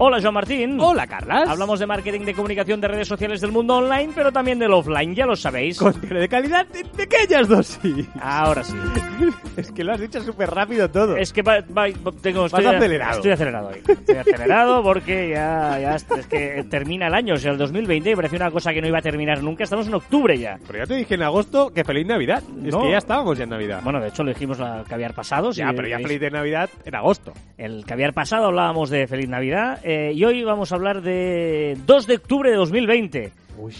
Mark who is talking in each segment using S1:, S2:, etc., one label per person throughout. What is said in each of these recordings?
S1: Hola, Joan Martín.
S2: Hola, Carlas.
S1: Hablamos de marketing, de comunicación, de redes sociales del mundo online, pero también del offline, ya lo sabéis.
S2: Contenido de calidad de pequeñas dosis.
S1: Ahora sí.
S2: es que lo has dicho súper rápido todo.
S1: Es que va, va- tengo, estoy,
S2: acelerado.
S1: Estoy acelerado hoy. Estoy acelerado porque ya, ya es que termina el año, o sea, el 2020, y parece una cosa que no iba a terminar nunca. Estamos en octubre ya.
S2: Pero ya te dije en agosto que feliz Navidad. Es que ya estábamos ya en Navidad.
S1: Bueno, de hecho lo dijimos la caviar pasado. si
S2: ya, pero ya
S1: veis.
S2: feliz de Navidad en agosto.
S1: El caviar pasado hablábamos de Feliz Navidad eh, y hoy vamos a hablar de 2 de octubre de 2020.
S2: Uy.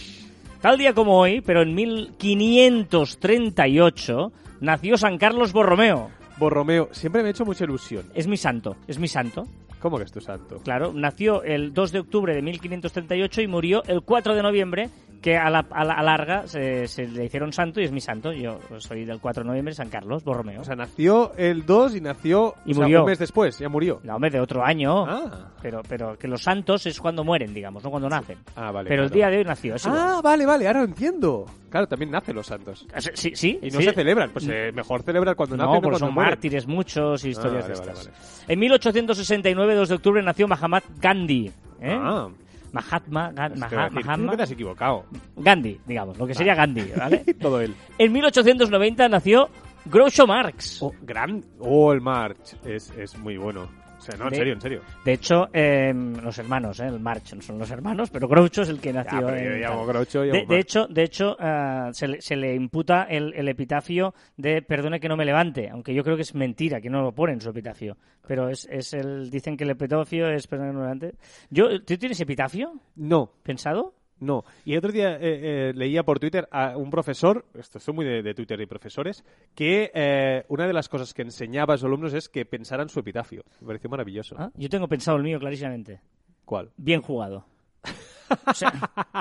S1: Tal día como hoy, pero en 1538, nació San Carlos Borromeo.
S2: Borromeo, siempre me ha hecho mucha ilusión.
S1: Es mi santo, es mi santo.
S2: ¿Cómo que es tu santo?
S1: Claro, nació el 2 de octubre de 1538 y murió el 4 de noviembre, que a la, a la- a larga se, se le hicieron santo y es mi santo. Yo soy del 4 de noviembre, San Carlos Borromeo.
S2: O sea, nació el 2 y nació
S1: Y
S2: o sea,
S1: murió.
S2: un mes después, ya murió.
S1: no, hombre, de otro año.
S2: Ah.
S1: Pero, pero que los santos es cuando mueren, digamos, no cuando nacen.
S2: Ah, vale.
S1: pero el
S2: claro.
S1: día de hoy nació, es igual.
S2: Ah, vale, vale, ahora lo entiendo. Claro, también nacen los santos.
S1: Sí, sí.
S2: Y no
S1: sí.
S2: se celebran, pues eh, mejor celebrar cuando
S1: No,
S2: nacen o
S1: porque
S2: cuando
S1: son
S2: mueren.
S1: mártires muchos y historias
S2: Ah,
S1: de
S2: vale,
S1: estas.
S2: vale,
S1: En 1869, 2 de octubre, nació Mahatma Gandhi. ¿eh?
S2: Ah,
S1: Mahatma, Ga-
S2: es que
S1: Maha-
S2: decir,
S1: Mahatma
S2: te has equivocado.
S1: Gandhi, digamos, lo que sería Gandhi, ¿vale?
S2: Todo él.
S1: en 1890 nació Groucho Marx.
S2: Oh, gran. Oh, el March. Es, es muy bueno. O sea, no, en
S1: De-
S2: serio, en serio.
S1: De hecho, eh, los hermanos, ¿eh? el Marx no son los hermanos, pero Groucho es el que
S2: Ya,
S1: nació.
S2: yo
S1: en
S2: llamo. Groucho, llamo
S1: de, hecho, de hecho ah, se, le, se le imputa el, el epitafio de perdone que no me levante, aunque yo creo que es mentira, que no lo pone en su epitafio. Pero es, es el, dicen que el epitafio es perdone que no me levante. Yo, ¿Tú tienes epitafio
S2: No,
S1: pensado?
S2: No. Y el otro día eh, eh, leía por Twitter a un profesor, esto soy muy de, de Twitter y profesores, que eh, una de las cosas que enseñaba a sus alumnos es que pensaran su epitafio. Me pareció maravilloso.
S1: Ah, Yo tengo pensado el mío clarísimamente.
S2: ¿Cuál?
S1: Bien jugado. O sea,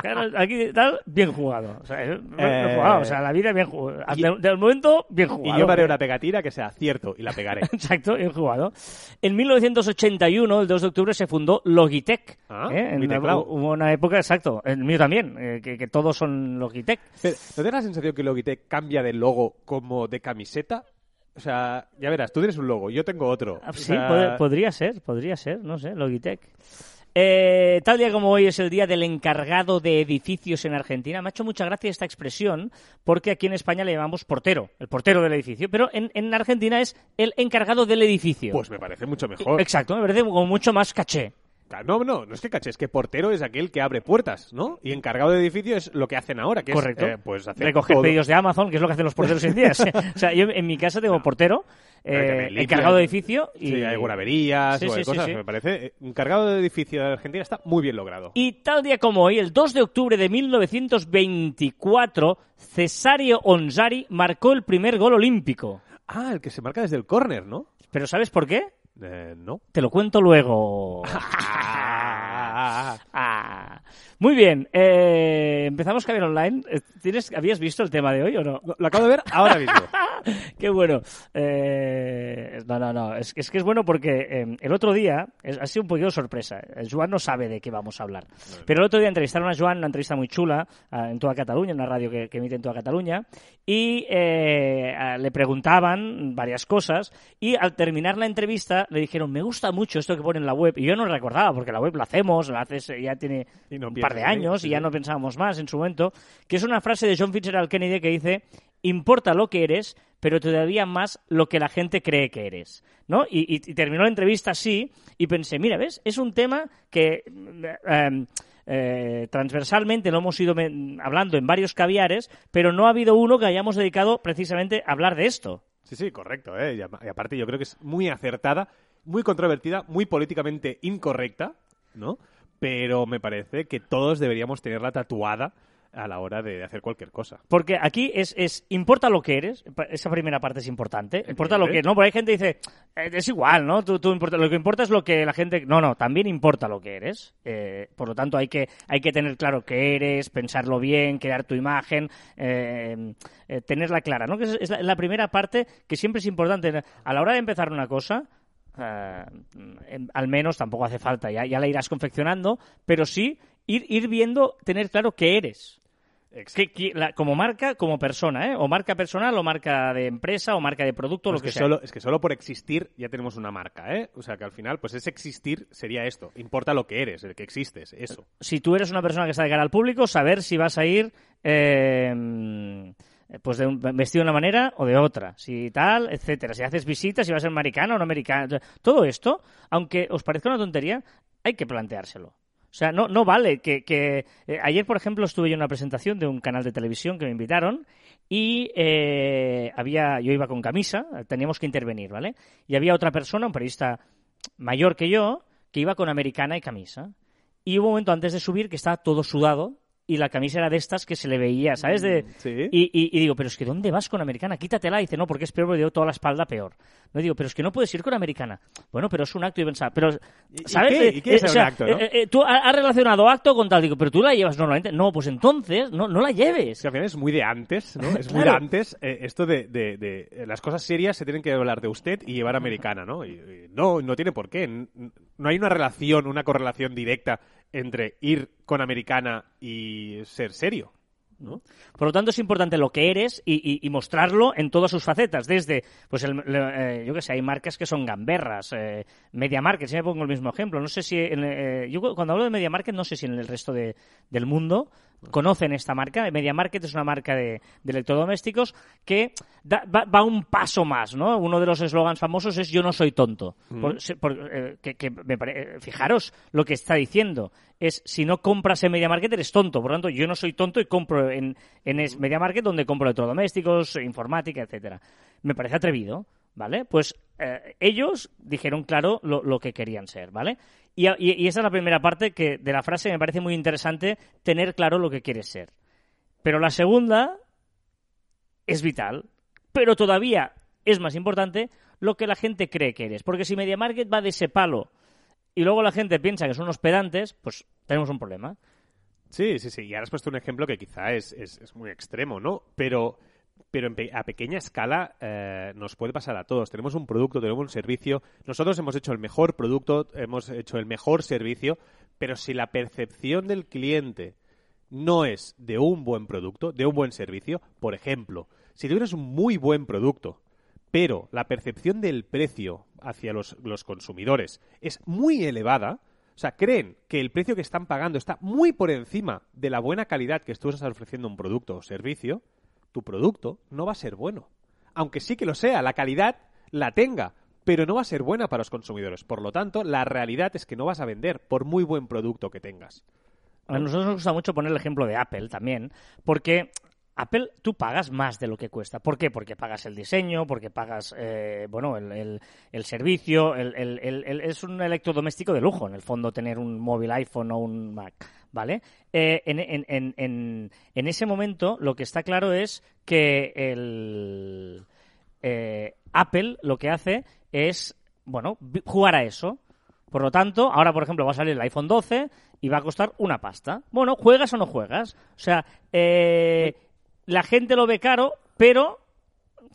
S1: claro, aquí tal, bien jugado. O sea, eh, bien jugado. O sea, la vida bien jugado.
S2: y-
S1: Del, momento, bien
S2: Y
S1: jugado.
S2: yo me haré una pegatina que sea cierto y la pegaré.
S1: Exacto, bien jugado. En 1981, el 2 de octubre, se fundó Logitech.
S2: Ah,
S1: ¿eh? En una- una época, exacto, el mío también, eh, que, que todos son Logitech.
S2: Pero, ¿No te da la sensación que Logitech cambia de logo como de camiseta? O sea, ya verás, tú tienes un logo, yo tengo otro.
S1: Ah,
S2: O
S1: Sí,
S2: sea,
S1: puede- podría ser, podría ser, no sé, Logitech. Eh, tal día como hoy es el día del encargado de edificios en Argentina. Me ha hecho mucha gracia esta expresión porque aquí en España le llamamos portero, el portero del edificio, pero en, en Argentina es el encargado del edificio.
S2: Pues me parece mucho mejor.
S1: Exacto, me parece como mucho más caché.
S2: No, no, no es que caché, es que portero es aquel que abre puertas, ¿no? Y encargado de edificio es lo que hacen ahora, que
S1: Correcto.
S2: es eh, pues hacer
S1: Recoger
S2: todo.
S1: pedidos de Amazon, que es lo que hacen los porteros hoy en día. o sea, yo en mi casa tengo portero, eh, encargado de edificio y...
S2: Sí, hay guardaverías
S1: Sí,
S2: o
S1: sí,
S2: cosas, me parece. Encargado de edificio de Argentina está muy bien logrado.
S1: Y tal día como hoy, el 2 de octubre de 1924, Cesario Onzari marcó el primer gol olímpico.
S2: Ah, el que se marca desde el córner, ¿no?
S1: ¿Pero sabes por qué?
S2: Eh, no.
S1: Te lo cuento luego. Muy bien, eh, empezamos Caviar Online. Eh, ¿Tienes, ¿Habías visto el tema de hoy o no?
S2: Lo acabo de ver ahora mismo.
S1: Qué bueno. Eh, no, no, no. Es, es que es bueno porque eh, el otro día es- ha sido un poquito sorpresa. Joan no sabe de qué vamos a hablar. Pero el otro día entrevistaron a Joan, una entrevista muy chula ah, en toda Cataluña, en una radio que, que emite en toda Cataluña, y eh, le preguntaban varias cosas. Y al terminar la entrevista le dijeron: Me gusta mucho esto que pone en la web. Y yo no recordaba, porque la web la hacemos, la haces eh, ya tiene
S2: Y no
S1: un par de años y ya no pensábamos más en su momento, que es una frase de John Fitzgerald Kennedy que dice, importa lo que eres, pero todavía más lo que la gente cree que eres. ¿no? Y, y- y terminó la entrevista así y pensé, mira, ¿ves? Es un tema que... eh, eh, transversalmente lo hemos ido hablando en varios caviares, pero no ha habido uno que hayamos dedicado precisamente a hablar de esto.
S2: Sí, sí, correcto. ¿eh? Y, y aparte yo creo que es muy acertada, muy controvertida, muy políticamente incorrecta, ¿no? Pero me parece que todos deberíamos tenerla tatuada a la hora de hacer cualquier cosa.
S1: Porque aquí es, es importa lo que eres, esa primera parte es importante, importa lo que
S2: Evidente.
S1: no, porque hay gente que dice, eh, es igual, ¿no? Tú, tú importa, lo que importa es lo que la gente, no, no, también importa lo que eres, Eh, por lo tanto hay que, hay que tener claro qué eres, pensarlo bien, crear tu imagen, eh, eh, tenerla clara, ¿no? Que es, es la, la primera parte que siempre es importante, a la hora de empezar una cosa, eh, al menos tampoco hace falta, ya, ya la irás confeccionando, pero sí ir, ir viendo, tener claro qué eres. Que- que la- como marca, como persona, ¿eh? O marca personal, o marca de empresa, o marca de producto,
S2: No,
S1: lo
S2: es,
S1: que sea.
S2: solo, es que solo por existir ya tenemos una marca, ¿eh? O sea que al final, pues ese existir sería esto. Importa lo que eres, el que existes, eso.
S1: Si tú eres una persona que está de cara al público, saber si vas a ir eh, pues de un, vestido de una manera o de otra, si tal, etcétera. Si haces visitas, si vas a ser americano o no americano. Todo esto, aunque os parezca una tontería, hay que planteárselo. O sea, no, no vale que... que eh, ayer, por ejemplo, estuve yo en una presentación de un canal de televisión que me invitaron y eh, había yo iba con camisa, teníamos que intervenir, ¿vale? Y había otra persona, un periodista mayor que yo, que iba con americana y camisa. Y hubo un momento antes de subir que estaba todo sudado y la camisa era de estas que se le veía, ¿sabes? De,
S2: Sí.
S1: y, y- y digo, pero es que ¿dónde vas con americana? Quítatela. Y dice, no, porque es peor, porque llevo toda la espalda peor. No digo, pero es que no puedes ir con americana. Bueno, pero es un acto y pensar, pero,
S2: ¿Y- y
S1: ¿sabes?
S2: qué?
S1: Eh,
S2: ¿Y qué es
S1: eh, o
S2: un
S1: sea,
S2: acto, no?
S1: eh, eh, tú ha- has relacionado acto con tal, digo, pero tú la llevas normalmente. No, pues entonces no, no la lleves.
S2: Es que al final es muy de antes, ¿no? Es muy de antes eh, esto de, de- de- eh, las cosas serias se tienen que hablar de usted y llevar americana, ¿no? Y, no, no tiene por qué. No hay una relación, una correlación directa entre ir con americana y ser serio, ¿no?
S1: Por lo tanto, es importante lo que eres y, y- mostrarlo en todas sus facetas. Desde, pues, el- eh, yo que sé, hay marcas que son gamberras. Eh, Media Market, siempre pongo el mismo ejemplo. No sé si, en, eh, yo cuando hablo de Media Market, no sé si en el resto de- del mundo conocen esta marca. Media Market es una marca de, de electrodomésticos que da- va, va un paso más, ¿no? Uno de los eslogans famosos es yo no soy tonto. Por- se- por- eh, que, que me pare- eh, fijaros lo que está diciendo. Es si no compras en Media Market eres tonto. Por lo tanto, yo no soy tonto y compro en, en es- Media Market donde compro electrodomésticos, informática, etcétera. Me parece atrevido. ¿Vale? Pues eh, ellos dijeron claro lo, lo que querían ser, ¿vale? Y, esa es la primera parte que de la frase me parece muy interesante tener claro lo que quieres ser. Pero la segunda es vital, pero todavía es más importante lo que la gente cree que eres. Porque si Media Market va de ese palo y luego la gente piensa que son unos pedantes, pues tenemos un problema.
S2: Sí, sí, sí. Y ahora has puesto un ejemplo que quizá es- es muy extremo, ¿no? Pero, pero pe- a pequeña escala eh, nos puede pasar a todos. Tenemos un producto, tenemos un servicio. Nosotros hemos hecho el mejor producto, hemos hecho el mejor servicio, pero si la percepción del cliente no es de un buen producto, de un buen servicio, por ejemplo, si tuvieras un muy buen producto, pero la percepción del precio hacia los, los consumidores es muy elevada, o sea, creen que el precio que están pagando está muy por encima de la buena calidad que tú estás ofreciendo un producto o servicio, tu producto no va a ser bueno. Aunque sí que lo sea, la calidad la tenga, pero no va a ser buena para los consumidores. Por lo tanto, la realidad es que no vas a vender por muy buen producto que tengas.
S1: A nosotros nos gusta mucho poner el ejemplo de Apple también, porque Apple tú pagas más de lo que cuesta. ¿Por qué? Porque pagas el diseño, porque pagas eh, bueno el, servicio, el- es un electrodoméstico de lujo, en el fondo, tener un móvil iPhone o un Mac, ¿vale? Eh, en, en- ese momento lo que está claro es que el, eh, Apple lo que hace es, bueno, jugar a eso. Por lo tanto, ahora, por ejemplo, va a salir el iPhone 12 y va a costar una pasta. Bueno, ¿juegas o no juegas? O sea, eh, la gente lo ve caro, pero...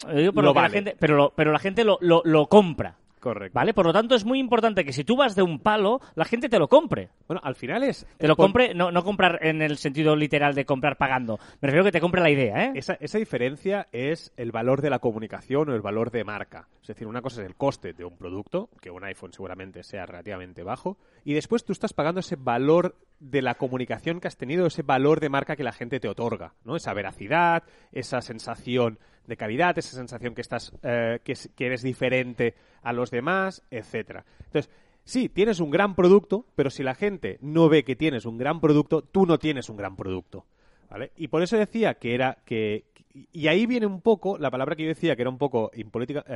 S1: lo digo por
S2: Lo
S1: lo que la gente, pero, lo- pero la gente lo, lo, lo compra.
S2: Correcto.
S1: ¿Vale? Por lo tanto, es muy importante que si tú vas de un palo, la gente te lo compre.
S2: Bueno, al final es...
S1: Te lo compre, no, no comprar en el sentido literal de comprar pagando. Me refiero a que te compre la idea, ¿eh?
S2: Esa, esa diferencia es el valor de la comunicación o el valor de marca. Es decir, una cosa es el coste de un producto, que un iPhone seguramente sea relativamente bajo, y después tú estás pagando ese valor de la comunicación que has tenido, ese valor de marca que la gente te otorga, ¿no? Esa veracidad, esa sensación de calidad, esa sensación que estás, eh, que, que eres diferente a los demás, etcétera. Entonces, Sí, tienes un gran producto, pero si la gente no ve que tienes un gran producto, tú no tienes un gran producto. ¿Vale? Y por eso decía que era que. Y ahí viene un poco la palabra que yo decía que era un poco eh,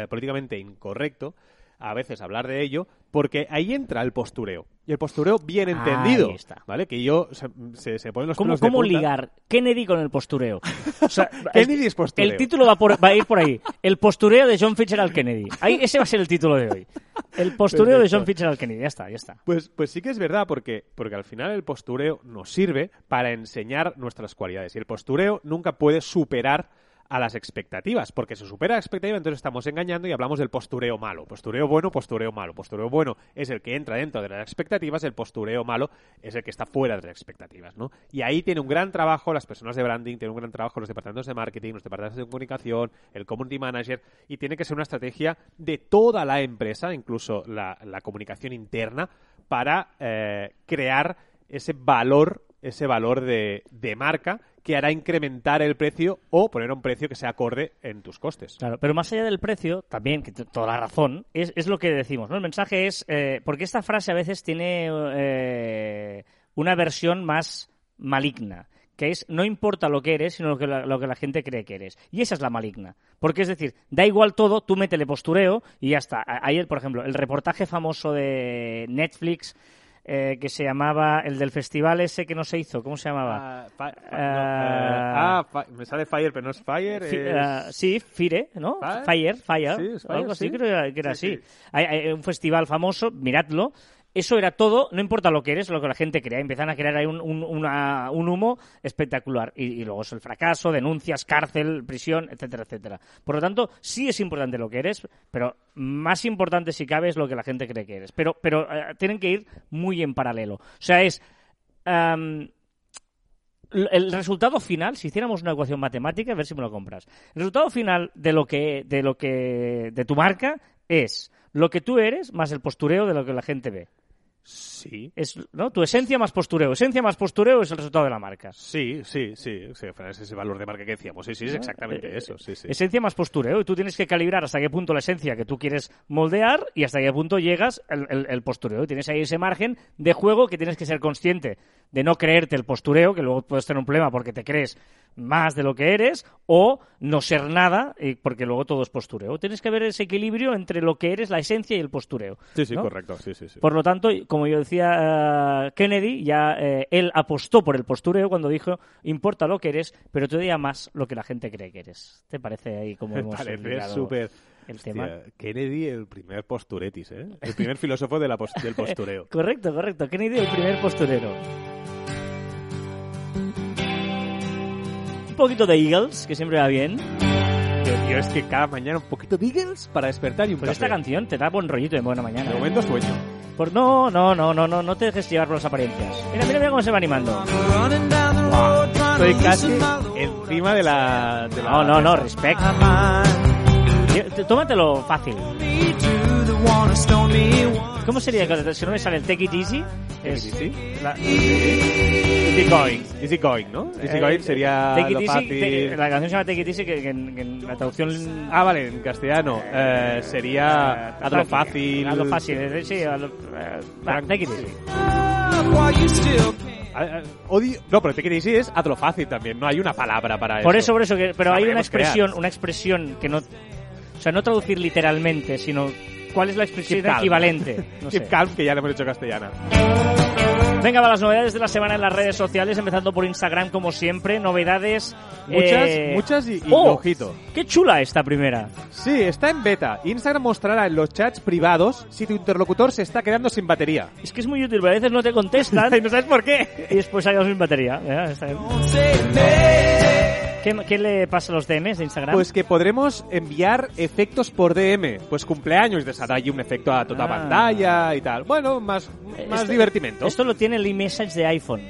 S2: políticamente incorrecto, a veces hablar de ello, porque ahí entra el postureo. Y el postureo bien
S1: Ahí
S2: entendido.
S1: está.
S2: ¿Vale? Que yo se, se, se ponen los
S1: ¿Cómo,
S2: pelos de
S1: cómo
S2: punta.
S1: ligar Kennedy con el postureo? O sea,
S2: Kennedy es postureo.
S1: El título va, por- va a ir por ahí. El postureo de John Fitzgerald Kennedy. Ahí, ese va a ser el título de hoy. El postureo de. John Fitzgerald Kennedy. Ya está, ya está.
S2: Pues, pues sí que es verdad, porque, porque al final el postureo nos sirve para enseñar nuestras cualidades. Y el postureo nunca puede superar a las expectativas, porque se supera la expectativa, entonces estamos engañando y hablamos del postureo malo. Postureo bueno, postureo malo. Postureo bueno es el que entra dentro de las expectativas, el postureo malo es el que está fuera de las expectativas, ¿no? Y ahí tiene un gran trabajo las personas de branding, tiene un gran trabajo los departamentos de marketing, los departamentos de comunicación, el community manager, y tiene que ser una estrategia de toda la empresa, incluso la, comunicación interna, para eh, crear ese valor, ese valor de, marca que hará incrementar el precio o poner un precio que se acorde en tus costes.
S1: Claro, pero más allá del precio, también, que toda la razón, es, es lo que decimos, ¿no? El mensaje es, eh, porque esta frase a veces tiene eh, una versión más maligna, que es no importa lo que eres, sino lo que, la, lo que la gente cree que eres. Y esa es la maligna. Porque es decir, da igual todo, tú métele postureo y ya está. Ayer, por ejemplo, el reportaje famoso de Netflix eh, que se llamaba, el del festival ese que no se hizo, ¿cómo se llamaba?
S2: Ah, no,
S1: Ah.
S2: eh, ah, me sale Fire, pero no es Fire.
S1: Fi-
S2: es-
S1: ah, sí, Fire, ¿no?
S2: Fire.
S1: Fire, Fire,
S2: Sí, es
S1: algo
S2: Fire,
S1: así,
S2: sí.
S1: creo que era,
S2: Sí,
S1: así.
S2: sí.
S1: Hay, hay un festival famoso, miradlo. Eso era todo, no importa lo que eres, lo que la gente crea. Empiezan a crear ahí un, humo espectacular. Y, luego es el fracaso, denuncias, cárcel, prisión, etcétera, etcétera. Por lo tanto, sí es importante lo que eres, pero más importante si cabe es lo que la gente cree que eres. Pero, pero eh, tienen que ir muy en paralelo. O sea, es... el resultado final, si hiciéramos una ecuación matemática, a ver si me lo compras. El resultado final de lo que, de lo que, de tu marca es lo que tú eres más el postureo de lo que la gente ve.
S2: Sí.
S1: Es, ¿no? Tu esencia más postureo. Esencia más postureo es el resultado de la marca.
S2: Sí, sí, sí. sí, es ese valor de marca que decíamos. Sí, sí, es exactamente
S1: Eh,
S2: eso. Sí, sí.
S1: Esencia más postureo. Y tú tienes que calibrar hasta qué punto la esencia que tú quieres moldear y hasta qué punto llegas el, el- el postureo. Y tienes ahí ese margen de juego que tienes que ser consciente de no creerte el postureo, que luego puedes tener un problema porque te crees más de lo que eres, o no ser nada, y porque luego todo es postureo. Tienes que ver ese equilibrio entre lo que eres, la esencia y el postureo.
S2: Sí, sí,
S1: ¿no?
S2: correcto. Sí, sí, sí.
S1: Por lo tanto, como yo decía eh, Kennedy, ya eh, él apostó por el postureo cuando dijo, importa lo que eres, pero todavía más lo que la gente cree que eres. ¿Te parece ahí como hemos
S2: parece súper...
S1: el
S2: Hostia,
S1: tema?
S2: Kennedy, el primer posturetis, ¿eh? El primer filósofo de la pos- del postureo.
S1: Correcto, correcto. Kennedy, el primer posturero. Poquito de Eagles, que siempre va bien.
S2: Tío, tío, es que cada mañana un poquito de Eagles para despertar y un
S1: esta
S2: café.
S1: canción te da buen rollito de buena mañana.
S2: De
S1: ¿eh?
S2: momento sueño.
S1: Por... No, no, no, no, no, no te dejes llevar por las apariencias. Mira, mira, mira cómo se va animando.
S2: Estoy casi encima de la... De la
S1: No, no, no, respect. Tómatelo fácil. ¿Cómo sería si no me sale el Take It Easy? Es
S2: Easy.
S1: la-
S2: Easy going. Easy going, ¿no? Easy
S1: eh,
S2: going sería
S1: Take It
S2: lo
S1: Easy,
S2: fácil.
S1: te- la canción se llama Take It Easy, que, que en, que en la traducción...
S2: Ah, vale, en castellano. Eh, sería
S1: eh,
S2: hazlo fácil.
S1: Hazlo fácil, eh, sí, hazlo, eh, Take It Easy.
S2: Ah, ah, odio- No, pero Take It Easy es hazlo fácil también. No hay una palabra para
S1: Por eso, por eso, que, pero hay una
S2: crear.
S1: expresión, una expresión que no... O sea, no traducir literalmente, sino cuál es la expresión
S2: Keep
S1: equivalente. No sé.
S2: Keep calm, que ya le hemos hecho castellana.
S1: Venga, va las novedades de la semana en las redes sociales, empezando por Instagram, como siempre. Novedades.
S2: Muchas,
S1: eh,
S2: muchas y, y
S1: ¡Oh!
S2: ojito.
S1: ¡Qué chula esta primera!
S2: Sí, está en beta. Instagram mostrará en los chats privados si tu interlocutor se está quedando sin batería.
S1: Es que es muy útil, pero a veces no te contestan
S2: y no sabes por qué.
S1: y después hay sin batería. Ya, está bien. ¿Qué, qué le pasa a los DMs de Instagram?
S2: Pues que podremos enviar efectos por DM. Pues cumpleaños, de ahí un efecto a toda
S1: Ah.
S2: pantalla y tal. Bueno, más, más
S1: Esto-
S2: divertimento.
S1: Esto lo tiene el iMessage de iPhone.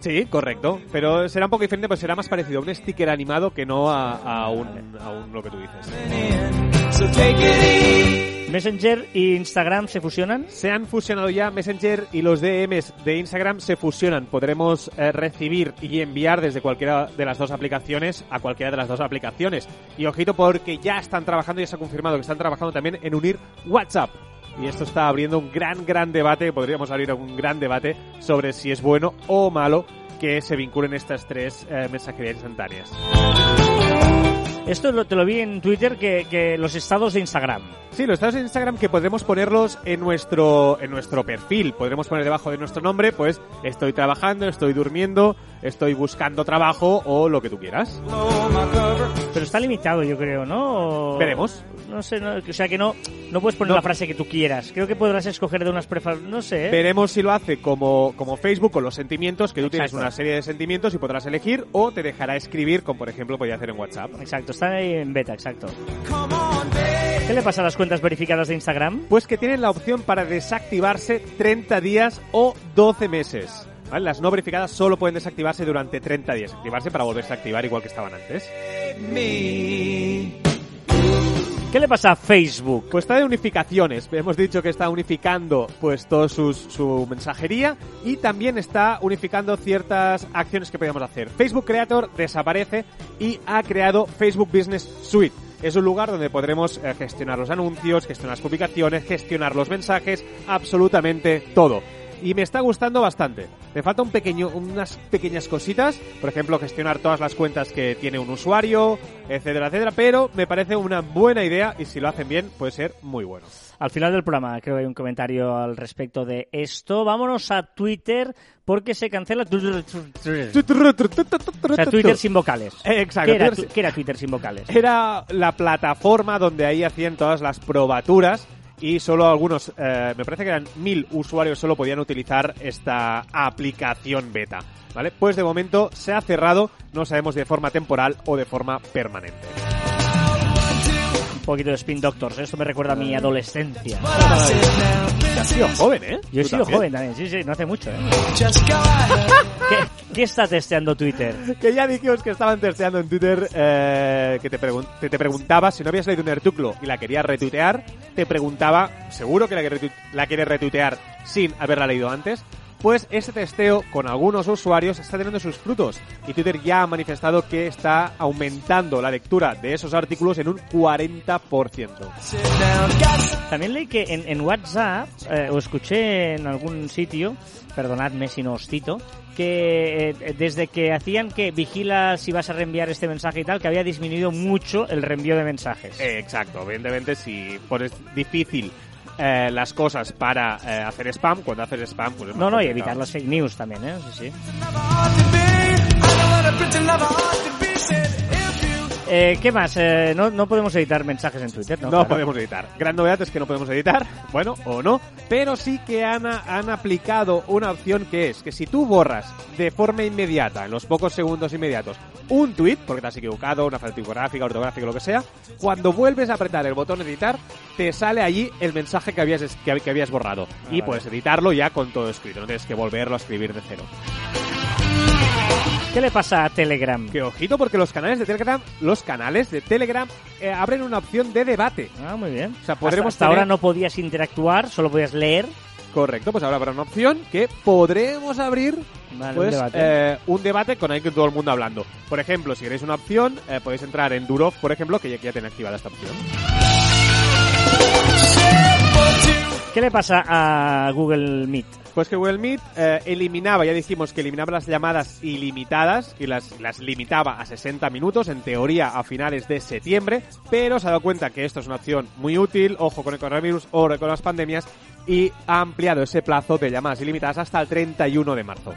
S2: Sí, correcto. Pero será un poco diferente, pues será más parecido a un sticker animado que no a, a un, a un lo que tú dices.
S1: Messenger y Instagram se fusionan.
S2: Se han fusionado ya Messenger y los DMs de Instagram se fusionan. Podremos eh, recibir y enviar desde cualquiera de las dos aplicaciones a cualquiera de las dos aplicaciones. Y ojito porque ya están trabajando, ya se ha confirmado que están trabajando también en unir WhatsApp. Y esto está abriendo un gran, gran debate, podríamos abrir un gran debate sobre si es bueno o malo que se vinculen estas tres eh, mensajerías instantáneas.
S1: Esto lo- te lo vi en Twitter, que, que los estados de Instagram.
S2: Sí, los estados en Instagram que podremos ponerlos en nuestro, en nuestro perfil. Podremos poner debajo de nuestro nombre, pues estoy trabajando, estoy durmiendo, estoy buscando trabajo o lo que tú quieras.
S1: Pero está limitado, yo creo, ¿no? O-
S2: Veremos.
S1: No sé, no- o sea que no. No puedes poner
S2: No.
S1: la frase que tú quieras. Creo que podrás escoger de unas prefa... No sé. ¿eh?
S2: Veremos si lo hace como, como Facebook con los sentimientos, que tú tienes una serie de sentimientos y podrás elegir, o te dejará escribir, como por ejemplo podía hacer en WhatsApp.
S1: Exacto, está ahí en beta, exacto. ¿Qué le pasa a las cuentas verificadas de Instagram?
S2: Pues que tienen la opción para desactivarse 30 días o 12 meses. ¿Vale? Las no verificadas solo pueden desactivarse durante 30 días. Activarse para volverse a activar igual que estaban antes.
S1: ¿Qué le pasa a Facebook?
S2: Pues está de unificaciones. Hemos dicho que está unificando pues todo sus- su mensajería y también está unificando ciertas acciones que podíamos hacer. Facebook Creator desaparece y ha creado Facebook Business Suite. Es un lugar donde podremos eh, gestionar los anuncios, gestionar las publicaciones, gestionar los mensajes, absolutamente todo. Y me está gustando bastante. Me falta un pequeño, unas pequeñas cositas, por ejemplo, gestionar todas las cuentas que tiene un usuario, etcétera, etcétera, pero me parece una buena idea y si lo hacen bien puede ser muy bueno.
S1: Al final del programa creo que hay un comentario al respecto de esto. Vámonos a Twitter porque se cancela... O sea, Twitter sin vocales.
S2: Eh, Exacto.
S1: ¿Qué era,
S2: Twitter-
S1: tu- qué era Twitter sin vocales?
S2: Era la plataforma donde ahí hacían todas las probaturas y solo algunos, eh, me parece que eran mil usuarios solo podían utilizar esta aplicación beta. ¿Vale? Pues de momento se ha cerrado, no sabemos de forma temporal o de forma permanente.
S1: Un poquito de Spin Doctors. Esto me recuerda a mi adolescencia.
S2: Has sido joven, ¿eh?
S1: Yo he sido
S2: también.
S1: joven también, sí, sí, no hace mucho, ¿eh? ¿Qué, qué está testeando Twitter?
S2: Que ya dijimos que estaban testeando en Twitter eh, que te, pregun- te, te preguntaba si no habías leído un artículo y la querías retuitear, te preguntaba, seguro que la, que retu- la quieres retuitear sin haberla leído antes, pues ese testeo con algunos usuarios está teniendo sus frutos y Twitter ya ha manifestado que está aumentando la lectura de esos artículos en un 40%.
S1: También leí que en, en WhatsApp, eh, o escuché en algún sitio, perdonadme si no os cito, que eh, desde que hacían que vigila si vas a reenviar este mensaje y tal, que había disminuido mucho el reenvío de mensajes.
S2: Eh, exacto, evidentemente si pones difícil eh, las cosas para eh, hacer spam, cuando haces spam pues es
S1: no, no, y evitar las fake news también, ¿eh? Sí, sí. Eh, ¿Qué más? Eh, no, no podemos editar mensajes en Twitter, ¿no?
S2: No
S1: Claro.
S2: podemos editar. Gran novedad es que no podemos editar, bueno, o no, pero sí que han, han aplicado una opción que es que si tú borras de forma inmediata, en los pocos segundos inmediatos, un tweet, porque te has equivocado, una falta tipográfica, ortográfica, lo que sea, cuando vuelves a apretar el botón editar, te sale allí el mensaje que habías, que, hab- que habías borrado.
S1: Ah,
S2: y
S1: vale.
S2: puedes editarlo ya con todo escrito, no tienes que volverlo a escribir de cero.
S1: ¿Qué le pasa a Telegram?
S2: Que ojito porque los canales de Telegram, los canales de Telegram eh, abren una opción de debate.
S1: Ah, muy bien.
S2: O sea, podremos
S1: hasta, hasta
S2: tener-
S1: ahora no podías interactuar, solo podías leer.
S2: Correcto, pues ahora habrá una opción que podremos abrir
S1: Vale,
S2: pues,
S1: un debate.
S2: eh, un debate con con todo el mundo hablando. Por ejemplo, si queréis una opción, eh, podéis entrar en Durov, por ejemplo, que ya, que ya tiene activada esta opción.
S1: ¿Qué le pasa a Google Meet?
S2: Pues que Google eh, eliminaba, ya dijimos que eliminaba las llamadas ilimitadas y las, las limitaba a 60 minutos, en teoría a finales de septiembre, pero se ha dado cuenta que esto es una opción muy útil, ojo con el coronavirus, ojo con las pandemias, y ha ampliado ese plazo de llamadas ilimitadas hasta el 31 de marzo.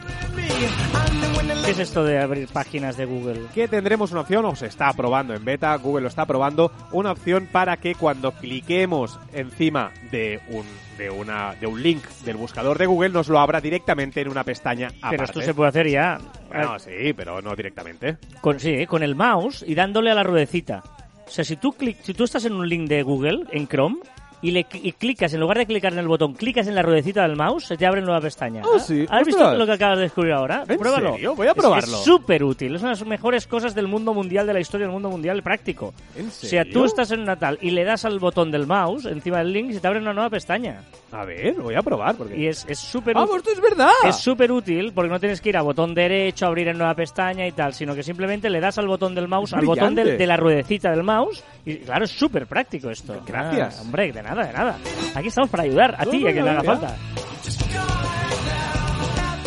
S1: ¿Qué es esto de abrir páginas de Google?
S2: que tendremos una opción, o se está probando en beta, Google lo está probando, una opción para que cuando cliquemos encima de un, de una, de un link del buscador de Google nos lo abra directamente en una pestaña aparte.
S1: Pero esto se puede hacer ya.
S2: Bueno, sí, pero no directamente.
S1: Con, sí, con el mouse y dándole a la ruedecita. O sea, si tú, clic, si tú estás en un link de Google, en Chrome, y, le, y clicas, en lugar de clicar en el botón, clicas en la ruedecita del mouse, se te abre nueva pestaña.
S2: Oh, sí.
S1: ¿Has visto lo que acabas de descubrir ahora?
S2: ¿En
S1: Pruébalo.
S2: serio? Voy a
S1: Es
S2: probarlo.
S1: Es súper útil. Es una de las mejores cosas del mundo mundial, de la historia del mundo mundial práctico.
S2: ¿En
S1: O sea, tú
S2: serio?
S1: estás en Natal y le das al botón del mouse encima del link y se te abre una nueva pestaña.
S2: A ver, voy a probar. Porque...
S1: Y es es súper
S2: ¡Ah,
S1: útil.
S2: esto es verdad!
S1: Es súper útil porque no tienes que ir a botón derecho, abrir en nueva pestaña y tal, sino que simplemente le das al botón del mouse,
S2: Es
S1: al botón de, la ruedecita del mouse y claro, es súper práctico esto.
S2: Gracias.
S1: Ah, hombre, de nada, de nada. Aquí estamos para ayudar a ti a quien le
S2: no,
S1: haga falta.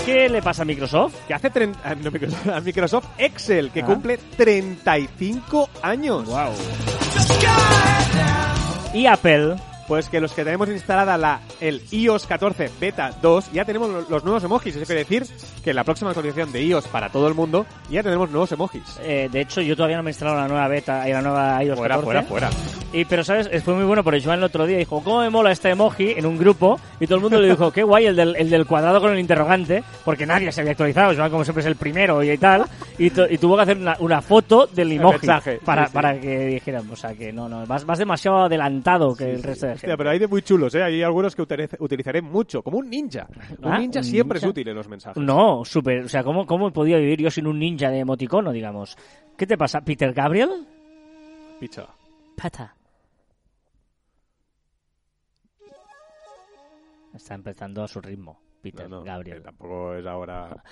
S1: ¿Qué le pasa a Microsoft?
S2: Que hace tren- ah, no, Microsoft, a Microsoft Excel, que
S1: Ah.
S2: cumple 35 años.
S1: Wow. Y Apple.
S2: Pues que los que tenemos instalada la, el iOS 14 Beta 2 ya tenemos lo- los nuevos emojis. Eso quiere decir que en la próxima actualización de iOS para todo el mundo ya tenemos nuevos emojis.
S1: Eh, de hecho, yo todavía no me he instalado la nueva beta y la nueva iOS
S2: Fuera,
S1: 14.
S2: fuera, fuera.
S1: Y, pero, ¿sabes? Eh, Fue muy bueno porque Joan el otro día dijo, ¿cómo me mola este emoji en un grupo? Y todo el mundo le dijo, qué guay el del, el del cuadrado con el interrogante, porque nadie se había actualizado. Joan, como siempre, es el primero y tal. Y, y tuvo que hacer una, una foto del emoji para,
S2: sí, sí.
S1: para que dijeran, o sea, que no, no, vas, vas demasiado adelantado que el resto de.
S2: Hostia, pero hay de muy chulos, ¿eh? Hay algunos que utiliz- utilizaré mucho, como un ninja. Un
S1: Ah,
S2: ninja
S1: un
S2: siempre
S1: ninja.
S2: es útil en los mensajes.
S1: No, súper. O sea, ¿cómo, ¿cómo he podido vivir yo sin un ninja de emoticono, digamos? ¿Qué te pasa, Peter Gabriel?
S2: Picha.
S1: Pata. Está empezando a su ritmo, Peter
S2: No, no,
S1: Gabriel.
S2: que tampoco es ahora...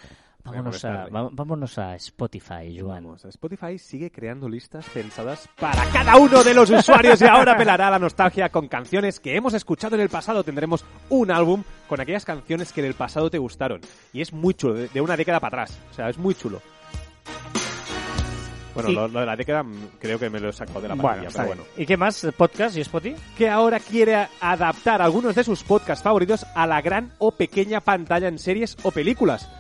S1: Vámonos
S2: a
S1: vámonos a Spotify, Joan.
S2: Vamos, Spotify sigue creando listas pensadas para cada uno de los usuarios y ahora apelará a la nostalgia con canciones que hemos escuchado en el pasado. Tendremos un álbum con aquellas canciones que en el pasado te gustaron. Y es muy chulo, de, una década para atrás. O sea, es muy chulo. Bueno,
S1: Y-
S2: lo, lo de la década mm, creo que me lo he sacado de la
S1: Bueno,
S2: pandilla,
S1: está
S2: pero bueno.
S1: ¿Y qué más? ¿Podcast y Spotify?
S2: Que ahora quiere adaptar algunos de sus podcasts favoritos a la gran o pequeña pantalla en series o películas.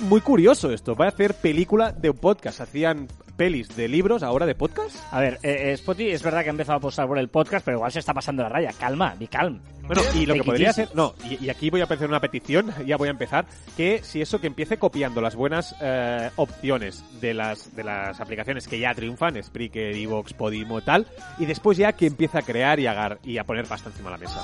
S2: Muy curioso esto, va a hacer película de un podcast. Hacían pelis de libros, ahora de podcast.
S1: A ver, eh, eh, Spotify es verdad que ha empezado a apostar por el podcast, pero igual se está pasando la raya. Calma, be calm.
S2: Bueno, y lo que podría hacer, no, y, y aquí voy a hacer una petición, ya voy a empezar, que si eso que empiece copiando las buenas eh, opciones de las de las aplicaciones que ya triunfan, Spreaker, Evox, Podimo, tal, y después ya que empiece a crear y a, agar- y a poner pasta encima de la mesa.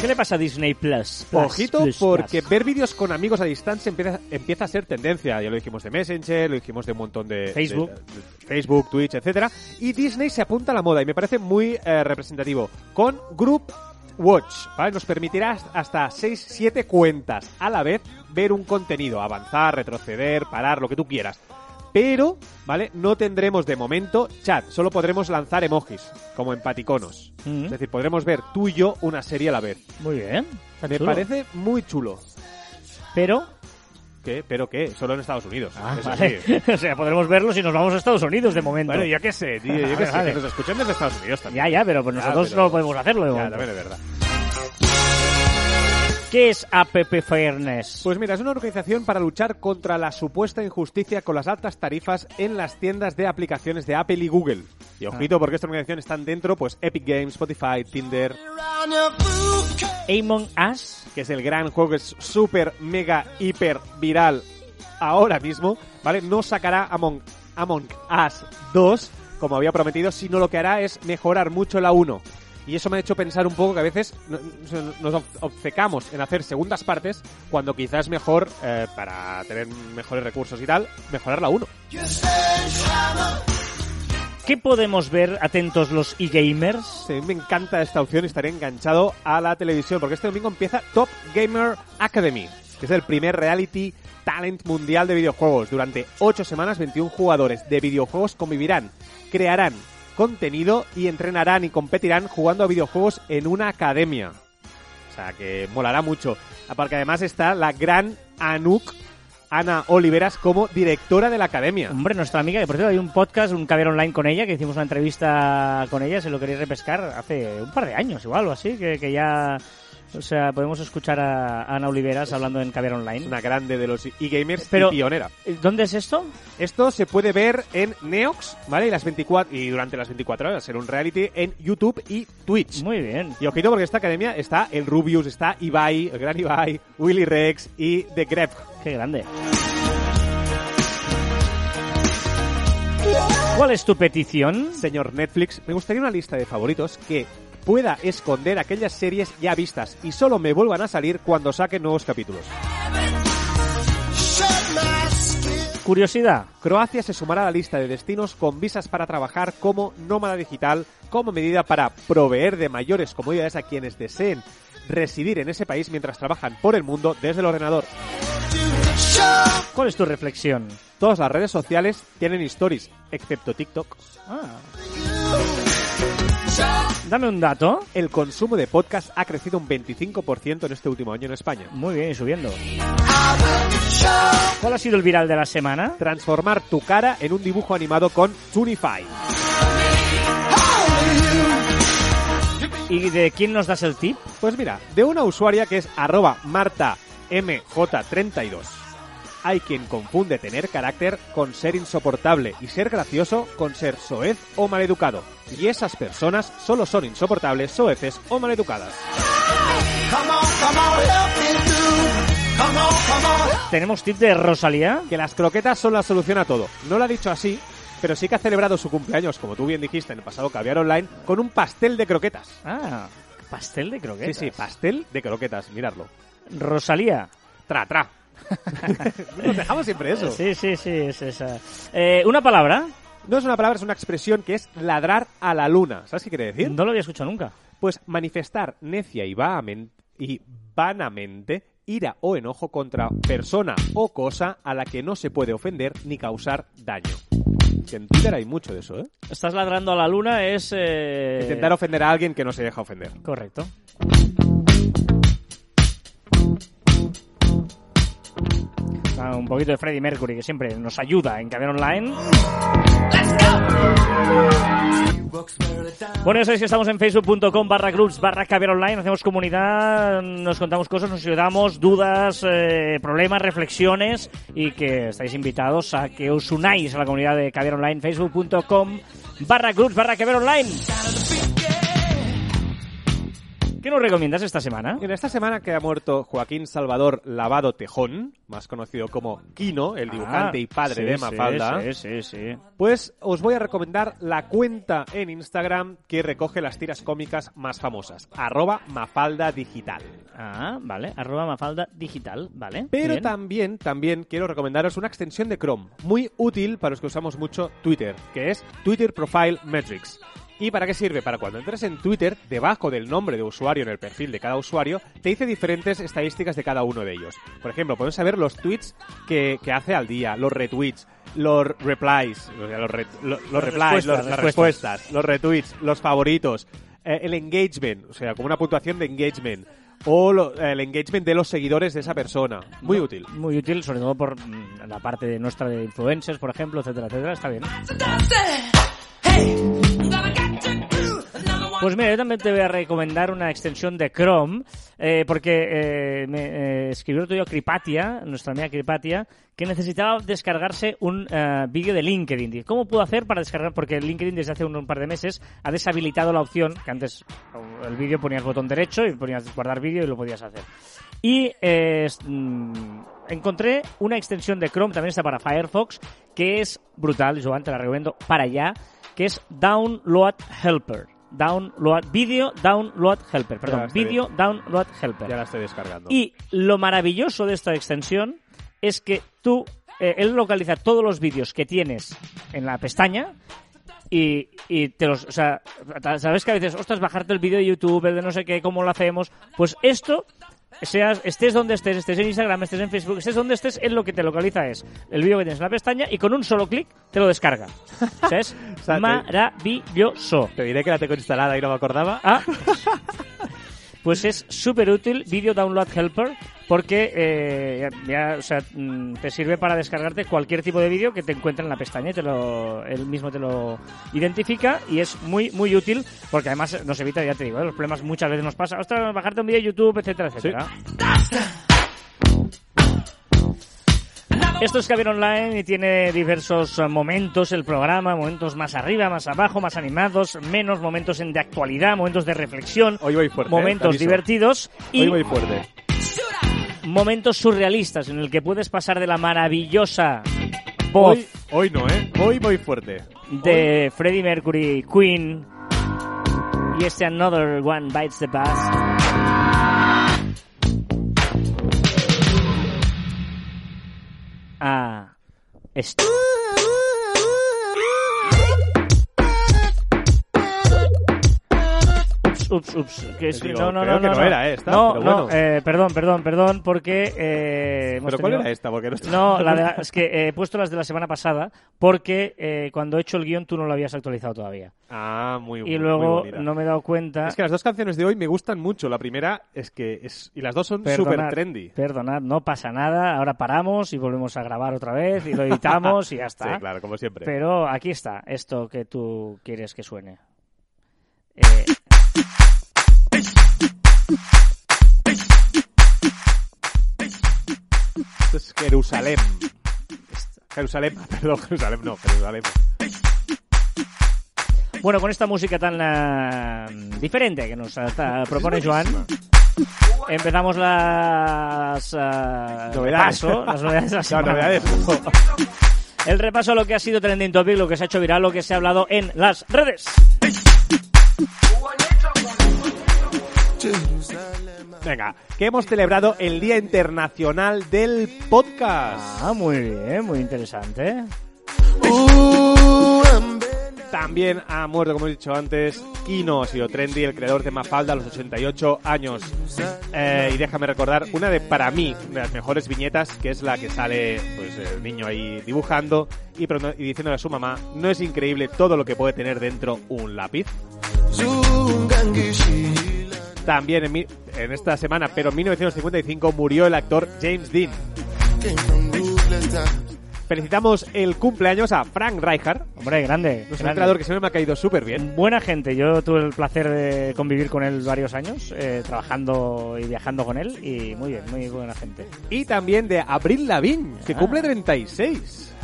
S1: ¿Qué le pasa a Disney Plus? Plus,
S2: Ojito,
S1: Plus,
S2: porque
S1: Plus.
S2: ver vídeos con amigos a distancia empieza, empieza a ser tendencia. Ya lo dijimos de Messenger, lo dijimos de un montón de...
S1: Facebook.
S2: de- de Facebook, Twitch, etcétera. Y Disney se apunta a la moda y me parece muy eh, representativo. Con Group Watch, ¿vale? Nos permitirá hasta 6, 7 cuentas a la vez ver un contenido, avanzar, retroceder, parar, lo que tú quieras. Pero, ¿vale? No tendremos de momento chat, solo podremos lanzar emojis, como en paticonos.
S1: Mm.
S2: Es decir, podremos ver tú y yo una serie a la vez.
S1: Muy bien.
S2: Me
S1: chulo.
S2: parece muy chulo.
S1: Pero...
S2: ¿Pero qué? Solo en Estados Unidos.
S1: Ah,
S2: Eso
S1: vale.
S2: sí.
S1: o sea, podremos verlo si nos vamos a Estados Unidos de momento.
S2: Bueno, yo qué sé, tío, yo qué sé, que nos escuchan desde Estados Unidos también.
S1: Ya, ya, pero pues nosotros
S2: pero-
S1: no podemos hacerlo de
S2: Ya,
S1: momento.
S2: también es verdad.
S1: ¿Qué es App Fairness?
S2: Pues mira, es una organización para luchar contra la supuesta injusticia con las altas tarifas en las tiendas de aplicaciones de Apple y Google. Y ojito, porque esta organización están dentro, pues Epic Games, Spotify, Tinder,
S1: Among Us.
S2: que es el gran juego que es súper, mega, hiper viral ahora mismo, ¿vale? No sacará Among, Among Us 2, como había prometido, sino lo que hará es mejorar mucho la 1. Y eso me ha hecho pensar un poco que a veces no- nos ob- obcecamos en hacer segundas partes cuando quizás es mejor, eh, para tener mejores recursos y tal, mejorar la 1.
S1: ¿Qué podemos ver atentos los e-gamers?
S2: Me encanta esta opción y estaré enganchado a la televisión porque este domingo empieza Top Gamer Academy, que es el primer reality talent mundial de videojuegos. Durante 8 semanas, 21 jugadores de videojuegos convivirán, crearán contenido y entrenarán y competirán jugando a videojuegos en una academia. O sea, que molará mucho. Porque además está la gran Anuk, Ana Oliveras, como directora de la academia.
S1: Hombre, nuestra amiga, que por cierto hay un podcast, un caber online con ella, que hicimos una entrevista con ella, si lo queréis repescar, hace un par de años igual o así, que, que ya... O sea, podemos escuchar a Ana Oliveras hablando en
S2: Es
S1: online.
S2: una grande de los e-gamers
S1: Pero-
S2: y pionera.
S1: ¿Dónde es esto?
S2: Esto se puede ver en Neox, ¿vale? Y, las 24, y durante las 24 horas, será un reality en YouTube y Twitch.
S1: Muy bien.
S2: Y ojito porque esta academia está el Rubius, está Ibai, el gran Ibai, Willy Rex y The Grep.
S1: Qué grande. ¿Cuál es tu petición?
S2: Señor Netflix, me gustaría una lista de favoritos que pueda esconder aquellas series ya vistas y solo me vuelvan a salir cuando saquen nuevos capítulos.
S1: Curiosidad.
S2: Croacia se sumará a la lista de destinos con visas para trabajar como nómada digital como medida para proveer de mayores comodidades a quienes deseen residir en ese país mientras trabajan por el mundo desde el ordenador.
S1: ¿Cuál es tu reflexión?
S2: Todas las redes sociales tienen stories, excepto TikTok.
S1: Ah. Dame un dato.
S2: El consumo de podcast ha crecido un 25% en este último año en España.
S1: Muy bien, y subiendo. ¿Cuál ha sido el viral de la semana?
S2: Transformar tu cara en un dibujo animado con Tunify.
S1: ¿Y de quién nos das el tip?
S2: Pues mira, de una usuaria que es arroba martamj32. Hay quien confunde tener carácter con ser insoportable y ser gracioso con ser soez o maleducado. Y esas personas solo son insoportables, soeces o maleducadas.
S1: ¿Tenemos tip de Rosalía?
S2: Que las croquetas son la solución a todo. No lo ha dicho así, pero sí que ha celebrado su cumpleaños, como tú bien dijiste en el pasado Caviar Online, con un pastel de croquetas.
S1: Ah, pastel de croquetas.
S2: Sí, sí, pastel de croquetas, miradlo.
S1: Rosalía.
S2: Tra, tra. Nos dejamos siempre eso.
S1: Sí, sí, sí, es esa. Eh, ¿Una palabra?
S2: No es una palabra, es una expresión que es ladrar a la luna. ¿Sabes qué quiere decir?
S1: No lo había escuchado nunca.
S2: Pues manifestar necia y, y vanamente ira o enojo contra persona o cosa a la que no se puede ofender ni causar daño. Que en Twitter hay mucho de eso, ¿eh?
S1: Estás ladrando a la luna es... eh,
S2: Intentar ofender a alguien que no se deja ofender.
S1: Correcto. Un poquito de Freddie Mercury, que siempre nos ayuda en Caber Online. Bueno, ya sabéis que estamos en facebook.com barra groups barra Caber Online, hacemos comunidad, nos contamos cosas, nos ayudamos, dudas, eh, problemas, reflexiones y que estáis invitados a que os unáis a la comunidad de Caber Online, facebook.com barra groups barra Caber Online. ¿Qué nos recomiendas esta semana?
S2: En esta semana que ha muerto Joaquín Salvador Lavado Tejón, más conocido como Kino, el dibujante
S1: Ah,
S2: y padre
S1: sí,
S2: de Mafalda,
S1: Sí, sí, sí.
S2: pues os voy a recomendar la cuenta en Instagram que recoge las tiras cómicas más famosas, arroba Mafalda Digital.
S1: Ah, vale. Arroba Mafalda Digital, vale.
S2: Pero
S1: bien.
S2: también, también quiero recomendaros una extensión de Chrome, muy útil para los que usamos mucho Twitter, que es Twitter Profile Metrics. ¿Y para qué sirve? Para cuando entres en Twitter, debajo del nombre de usuario en el perfil de cada usuario, te dice diferentes estadísticas de cada uno de ellos. Por ejemplo, podemos saber los tweets que, que hace al día, los retweets, los replies, los, re- los
S1: Las
S2: replies,
S1: respuestas,
S2: los- las
S1: respuestas.
S2: los retweets, los favoritos, eh, el engagement, o sea, como una puntuación de engagement, o lo- el engagement de los seguidores de esa persona. Muy útil.
S1: Muy útil, sobre todo por mm, la parte de nuestra de influencers, por ejemplo, etcétera, etcétera. Está bien. Pues mira, yo también te voy a recomendar una extensión de Chrome, eh, porque eh, me eh, escribió otro día Cripatia, nuestra amiga Cripatia, que necesitaba descargarse un eh, vídeo de LinkedIn. ¿Cómo puedo hacer para descargar? Porque LinkedIn desde hace un, par de meses ha deshabilitado la opción, que antes el vídeo ponías botón derecho y ponías guardar vídeo y lo podías hacer. Y eh, es- mm, encontré una extensión de Chrome, también está para Firefox, que es brutal, Joan, te la recomiendo para allá, que es Download Helper. Download, Video Download Helper, perdón, Video Download Helper.
S2: Ya la estoy descargando.
S1: Y lo maravilloso de esta extensión es que tú, eh, él localiza todos los vídeos que tienes en la pestaña y, y te los, o sea, sabes que a veces, ostras, bajarte el vídeo de YouTube, el de no sé qué, cómo lo hacemos, pues esto, seas, estés donde estés, estés en Instagram, estés en Facebook, estés donde estés, él lo que te localiza es el vídeo que tienes en la pestaña y con un solo clic te lo descarga. O sea, es
S2: O sea, te-
S1: maravilloso.
S2: Te diré que la tengo instalada y no me acordaba.
S1: Ah, pues es súper útil Video Download Helper porque eh, ya- o sea, mm, te sirve para descargarte cualquier tipo de vídeo que te encuentre en la pestaña y te lo, él mismo te lo identifica y es muy muy útil porque además nos evita, ya te digo, ¿eh? los problemas muchas veces nos pasa, ostras, bajarte un vídeo de YouTube, etcétera, etcétera. Esto es Caber Online y tiene diversos eh, momentos el programa, momentos más arriba, más abajo, más animados, menos momentos en de actualidad, momentos de reflexión,
S2: Hoy voy fuerte. ¿eh?
S1: Momentos divertidos y
S2: Hoy voy fuerte.
S1: momentos surrealistas en el que puedes pasar de la maravillosa voz
S2: Hoy, hoy no, ¿eh? Hoy voy fuerte.
S1: de Freddie Mercury, Queen y este Another One Bites the Dust. A esto. Ups, ups, ups. Que es-
S2: Digo,
S1: no, no,
S2: creo
S1: no,
S2: que
S1: no,
S2: no era esta,
S1: No,
S2: pero
S1: no,
S2: bueno.
S1: eh, perdón, perdón, perdón, porque eh, hemos
S2: ¿Pero cuál
S1: tenido-
S2: era esta? Porque no está-
S1: no, la de- es que eh, he puesto las de la semana pasada porque eh, cuando he hecho el guion tú no lo habías actualizado todavía.
S2: Ah, muy
S1: Y
S2: muy
S1: luego no me he dado cuenta.
S2: Es que las dos canciones de hoy me gustan mucho. La primera es que es... Y las dos son súper trendy.
S1: Perdonad, no pasa nada. Ahora paramos y volvemos a grabar otra vez y lo editamos y ya está.
S2: Sí, claro, como siempre.
S1: Pero aquí está, esto que tú quieres que suene. Eh,
S2: Esto es Jerusalén. Jerusalén, perdón, Jerusalén no, Jerusalén.
S1: Bueno, con esta música tan eh, diferente que nos ta- propone Joan, empezamos las eh,
S2: Novedades.
S1: repaso, las novedades de la
S2: No,
S1: semana.
S2: novedades.
S1: El repaso a lo que ha sido trending topic, lo que se ha hecho viral, lo que se ha hablado en las redes.
S2: Venga, que hemos celebrado el Día Internacional del Podcast.
S1: Ah, muy bien, muy interesante.
S2: También ha muerto, como he dicho antes, Kino, ha sido trendy, el creador de Mafalda a los 88 años. Eh, y déjame recordar una de, para mí, de las mejores viñetas, que es la que sale pues, el niño ahí dibujando y, y diciéndole a su mamá, ¿no es increíble todo lo que puede tener dentro un lápiz? También en, mi- en esta semana, pero en 1955, murió el actor James Dean. Felicitamos el cumpleaños a Frank Rijkaard,
S1: Hombre, grande.
S2: nuestro
S1: grande.
S2: creador que siempre me ha caído súper bien.
S1: Buena gente, yo tuve el placer de convivir con él varios años, eh, trabajando y viajando con él, y muy bien, muy buena gente.
S2: Y también de Abril Lavigne, que
S1: Ah.
S2: cumple 36.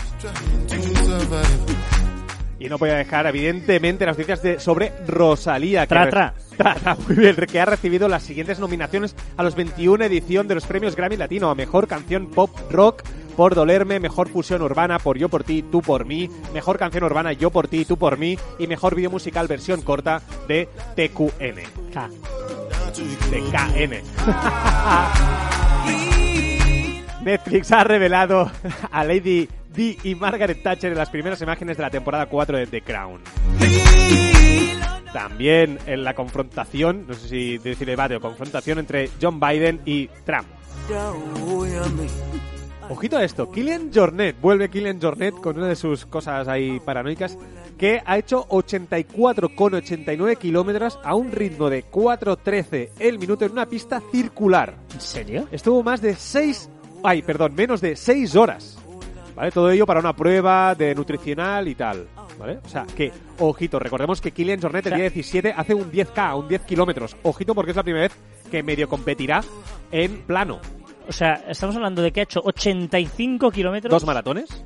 S2: Y no podía dejar, evidentemente, las noticias de, sobre Rosalía. Que
S1: Tra, tra.
S2: Tra, tra, muy bien, que ha recibido las siguientes nominaciones a los 21 edición de los premios Grammy Latino a Mejor Canción Pop Rock por Dolerme, Mejor Fusión Urbana por Yo por Ti, Tú por Mí, Mejor Canción Urbana Yo por Ti, Tú por Mí y Mejor Video Musical Versión Corta de TQN.
S1: K.
S2: de KN. Netflix ha revelado a Lady Di y Margaret Thatcher en las primeras imágenes de la temporada 4 de The Crown. También en la confrontación, no sé si decir debate o confrontación entre John Biden y Trump. Ojito a esto, Killian Jornet, vuelve Killian Jornet con una de sus cosas ahí paranoicas, que ha hecho 84,89 kilómetros a un ritmo de 4.13 el minuto en una pista circular.
S1: ¿En serio?
S2: Estuvo más de 6, ay, perdón, menos de 6 horas. ¿Vale? Todo ello para una prueba de nutricional y tal. ¿Vale? O sea, que, ojito, recordemos que Killian Jornet el día 17 hace un 10K, un 10 kilómetros. Ojito porque es la primera vez que medio competirá en plano.
S1: O sea, estamos hablando de que ha hecho 85 kilómetros
S2: ¿Dos maratones?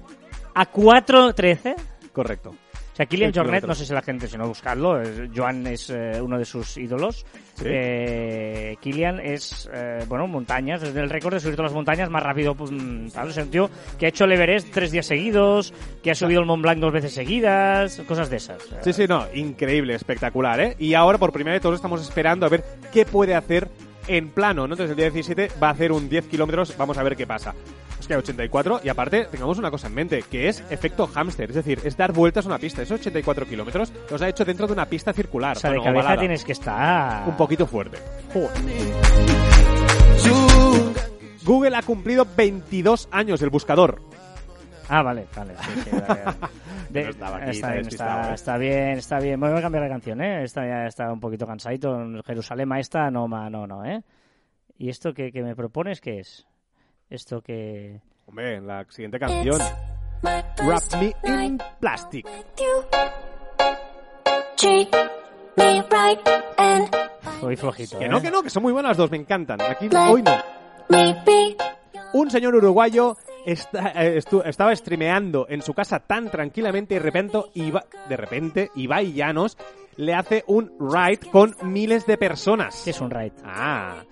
S1: a 4.13.
S2: Correcto.
S1: O sea, Kilian Jornet, no sé si la gente, si no buscarlo, es- Joan es eh, uno de sus ídolos.
S2: Sí.
S1: Eh, Kilian es, eh, bueno, montañas, es el récord de subir todas las montañas más rápido, pues, mm, tal, es un tío que ha hecho el Everest tres días seguidos, que ha subido el Mont Blanc dos veces seguidas, cosas de esas.
S2: Sí, sí, no, increíble, espectacular, ¿eh? Y ahora por primera vez todos estamos esperando a ver qué puede hacer en plano, ¿no? Entonces el día 17 va a hacer un 10 kilómetros, vamos a ver qué pasa. Que 84, y aparte tengamos una cosa en mente, que es efecto hámster, es decir, es dar vueltas a una pista. Esos 84 kilómetros los ha hecho dentro de una pista circular.
S1: O sea, de cabeza
S2: ovalada.
S1: tienes que estar...
S2: Un poquito fuerte.
S1: Joder.
S2: Google ha cumplido 22 años del buscador.
S1: Ah, vale, vale. sí, sí, vale, vale. De-
S2: No estaba aquí,
S1: está, bien, está, está bien, está bien. Voy a cambiar la canción, ¿eh? Esta ya está un poquito cansadito. Jerusalén esta no, ma, no, no, ¿eh? ¿Y esto que, que me propones qué es? Esto que...
S2: Hombre, en la siguiente canción. Wrap me in plastic.
S1: Hoy flojito,
S2: Que
S1: ¿eh?
S2: no, que no, que son muy buenas las dos, me encantan. Aquí hoy no. Un señor uruguayo está- eh, estu- estaba streameando en su casa tan tranquilamente y de repente, Iba, de repente Ibai Llanos le hace un raid con miles de personas.
S1: ¿Qué es un raid?
S2: Ah,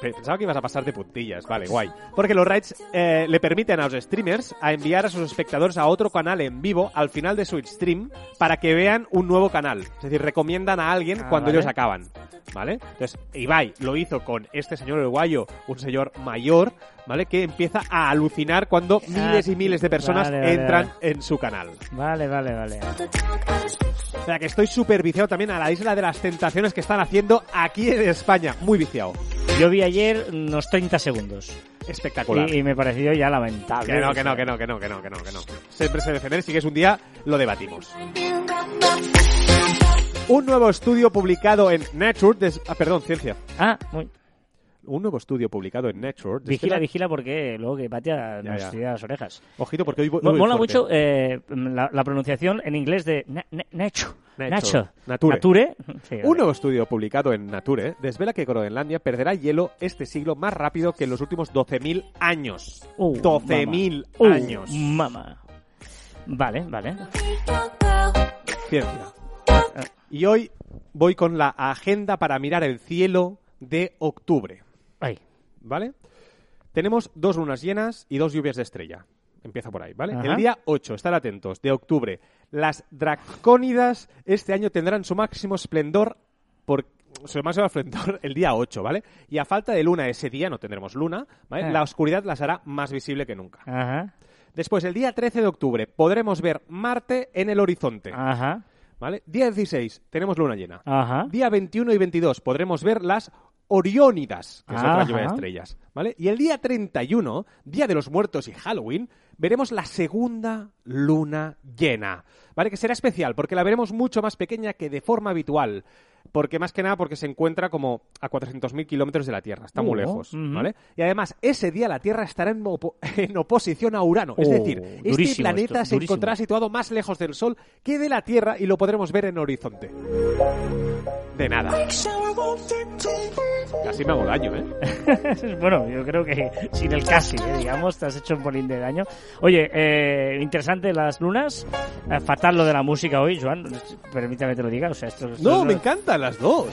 S2: pensaba que ibas a pasarte puntillas. Vale, guay. Porque los raids eh, le permiten a los streamers a enviar a sus espectadores a otro canal en vivo al final de su stream para que vean un nuevo canal. Es decir, recomiendan a alguien
S1: Ah,
S2: cuando
S1: vale.
S2: ellos acaban. ¿Vale? Entonces, Ibai lo hizo con este señor uruguayo, un señor mayor, ¿vale? Que empieza a alucinar cuando miles y miles de personas
S1: Ah, Vale, vale,
S2: entran
S1: vale.
S2: en su canal.
S1: Vale, vale, vale.
S2: O sea, que estoy súper viciado también a la isla de las tentaciones que están haciendo aquí en España. Muy viciado.
S1: Yo vi ayer unos 30 segundos.
S2: Espectacular.
S1: Y, y me pareció ya lamentable.
S2: Que no, que no, que no, que no, que no, que no, que no. Siempre se defender, si que es un día, lo debatimos. Un nuevo estudio publicado en Nature, des- ah, perdón, Ciencia.
S1: Ah, muy...
S2: un nuevo estudio publicado en Nature.
S1: Vigila, vigila, porque luego que Patia nos
S2: ya.
S1: tira las orejas.
S2: Ojito, porque hoy voy
S1: Mola
S2: fuerte.
S1: mucho eh, la, la pronunciación en inglés de na- na-.
S2: Nature.
S1: Nature. Sí,
S2: Un nuevo estudio publicado en Nature desvela que Groenlandia perderá hielo este siglo más rápido que en los últimos 12.000 años.
S1: Uh,
S2: 12.000
S1: mamá. Uh,
S2: años.
S1: Mamá. Vale, vale.
S2: Ciencia. Y hoy voy con la agenda para mirar el cielo de octubre.
S1: Ay.
S2: ¿Vale? Tenemos dos lunas llenas y dos lluvias de estrella. Empieza por ahí, ¿vale?
S1: Ajá.
S2: El día 8, estar atentos, de octubre. Las dracónidas este año tendrán su máximo esplendor por su máximo esplendor el día 8, ¿vale? Y a falta de luna ese día, no tendremos luna, ¿vale?
S1: Ah.
S2: La oscuridad las hará más visible que nunca.
S1: Ajá.
S2: Después, el día 13 de octubre, podremos ver Marte en el horizonte,
S1: Ajá.
S2: ¿vale? Día 16, tenemos luna llena.
S1: Ajá.
S2: Día 21 y 22 podremos ver las Oriónidas, que es otra
S1: Ajá.
S2: lluvia de estrellas, ¿vale? Y el día 31, Día de los Muertos y Halloween, veremos la segunda luna llena, ¿vale? Que será especial porque la veremos mucho más pequeña que de forma habitual. Porque más que nada porque se encuentra como a 400.000 kilómetros de la Tierra, está muy
S1: Uh,
S2: lejos. ¿vale? Y además, ese día la Tierra estará en, opo- en oposición a Urano. Es
S1: Oh,
S2: decir, este planeta
S1: esto,
S2: se
S1: durísimo.
S2: encontrará situado más lejos del Sol que de la Tierra y lo podremos ver en horizonte. De nada. Casi me hago daño, ¿eh?
S1: bueno, yo creo que sin el casi, eh, digamos, te has hecho un bolín de daño. Oye, eh, interesante las lunas. Eh, fatal lo de la música hoy, Joan. Permítame que te lo diga. O sea, esto, esto
S2: No,
S1: es-
S2: me encantan las dos.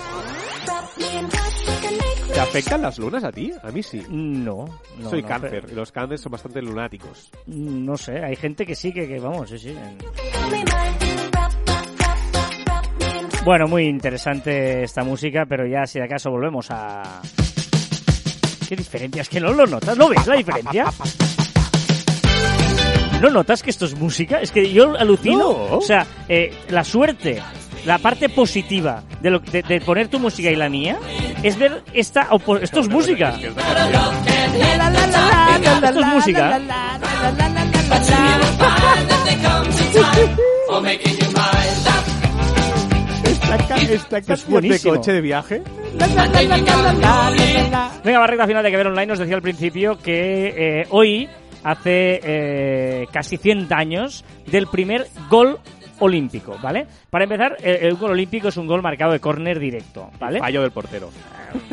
S2: ¿Te afectan las lunas a ti? A mí sí.
S1: No, no.
S2: Soy
S1: no,
S2: cáncer
S1: pero-
S2: y los cánceres son bastante lunáticos.
S1: No sé, hay gente que sí, que, que vamos, sí, sí. en- Bueno, muy interesante esta música, pero ya si de acaso volvemos a... ¿Qué diferencia? Es que no lo notas, ¿no ves la diferencia? ¿No notas que esto es música? Es que yo alucino.
S2: No.
S1: O sea, eh, la suerte, la parte positiva de, lo, de, de poner tu música y la mía es ver esta... opo- Esto es música. Esto es música.
S2: Ca- esta canción de
S1: buenísimo.
S2: coche de viaje.
S1: Venga, va recta final de que ver online. Nos decía al principio que eh, hoy hace eh, casi 100 años del primer gol olímpico, ¿vale? Para empezar, eh, el gol olímpico es un gol marcado de córner directo, ¿vale?
S2: Fallo del portero.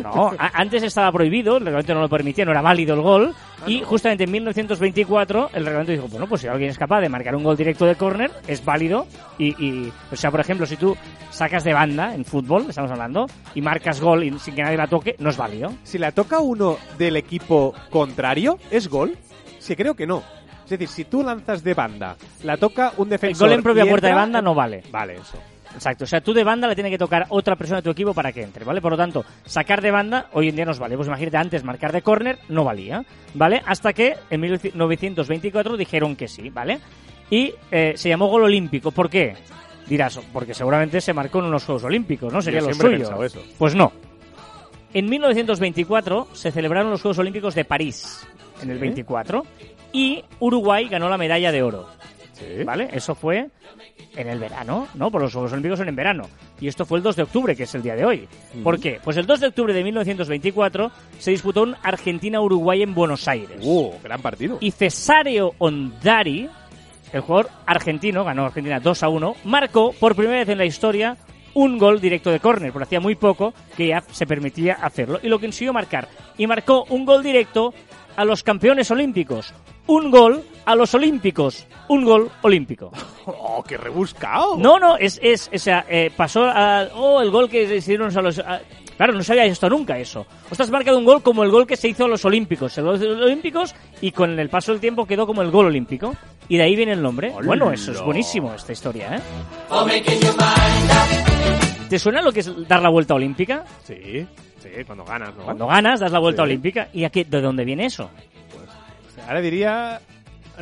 S1: No, a- antes estaba prohibido, el reglamento no lo permitía, no era válido el gol.
S2: Ah,
S1: y justamente en 1924 el reglamento dijo, bueno, pues si alguien es capaz de marcar un gol directo de córner, es válido. Y, y, o sea, por ejemplo, si tú sacas de banda en fútbol, estamos hablando, y marcas gol y sin que nadie la toque, no es válido.
S2: Si la toca uno del equipo contrario, ¿es gol? Sí, creo que no. Es decir, si tú lanzas de banda, la toca un
S1: El
S2: defensor.
S1: gol en propia puerta de banda no vale.
S2: Vale, eso.
S1: Exacto, o sea, tú de banda le tiene que tocar otra persona de tu equipo para que entre, ¿vale? Por lo tanto, sacar de banda hoy en día nos vale. Pues imagínate, antes marcar de córner no valía, ¿vale? Hasta que en 1924 dijeron que sí, ¿vale? Y eh, se llamó gol olímpico. ¿Por qué? Dirás, porque seguramente se marcó en unos Juegos Olímpicos, ¿no? Sería
S2: Yo
S1: lo suyo.
S2: eso.
S1: Pues no. En 1924 se celebraron los Juegos Olímpicos de París, en el
S2: Sí.
S1: 24, y Uruguay ganó la medalla de oro.
S2: Sí.
S1: ¿Vale? Eso fue en el verano, ¿no? Por los Juegos Olímpicos son en verano. Y esto fue el 2 de octubre, que es el día de hoy. ¿Por qué? Pues el 2 de octubre de 1924 se disputó un Argentina-Uruguay en Buenos Aires.
S2: Uh, gran partido.
S1: Y Cesario Ondari, el jugador argentino, ganó Argentina 2 a 1, marcó por primera vez en la historia un gol directo de córner, porque hacía muy poco que ya se permitía hacerlo. Y lo consiguió marcar. Y marcó un gol directo a los campeones olímpicos. Un gol a los olímpicos. Un gol olímpico.
S2: ¡Oh, qué rebuscado!
S1: No, no, es, es, o sea, eh, pasó a, oh, el gol que se hicieron a los, a- claro, no se había esto nunca eso. Ostras, has marcado un gol como el gol que se hizo a los olímpicos, el gol de los olímpicos, y con el paso del tiempo quedó como el gol olímpico. Y de ahí viene el nombre.
S2: ¡Hola!
S1: Bueno, eso es buenísimo, esta historia, ¿eh? ¿Te suena lo que es dar la vuelta olímpica?
S2: Sí, sí, cuando ganas, ¿no?
S1: Cuando ganas, das la vuelta
S2: Sí.
S1: olímpica. ¿Y a qué, de dónde viene eso?
S2: Ahora diría,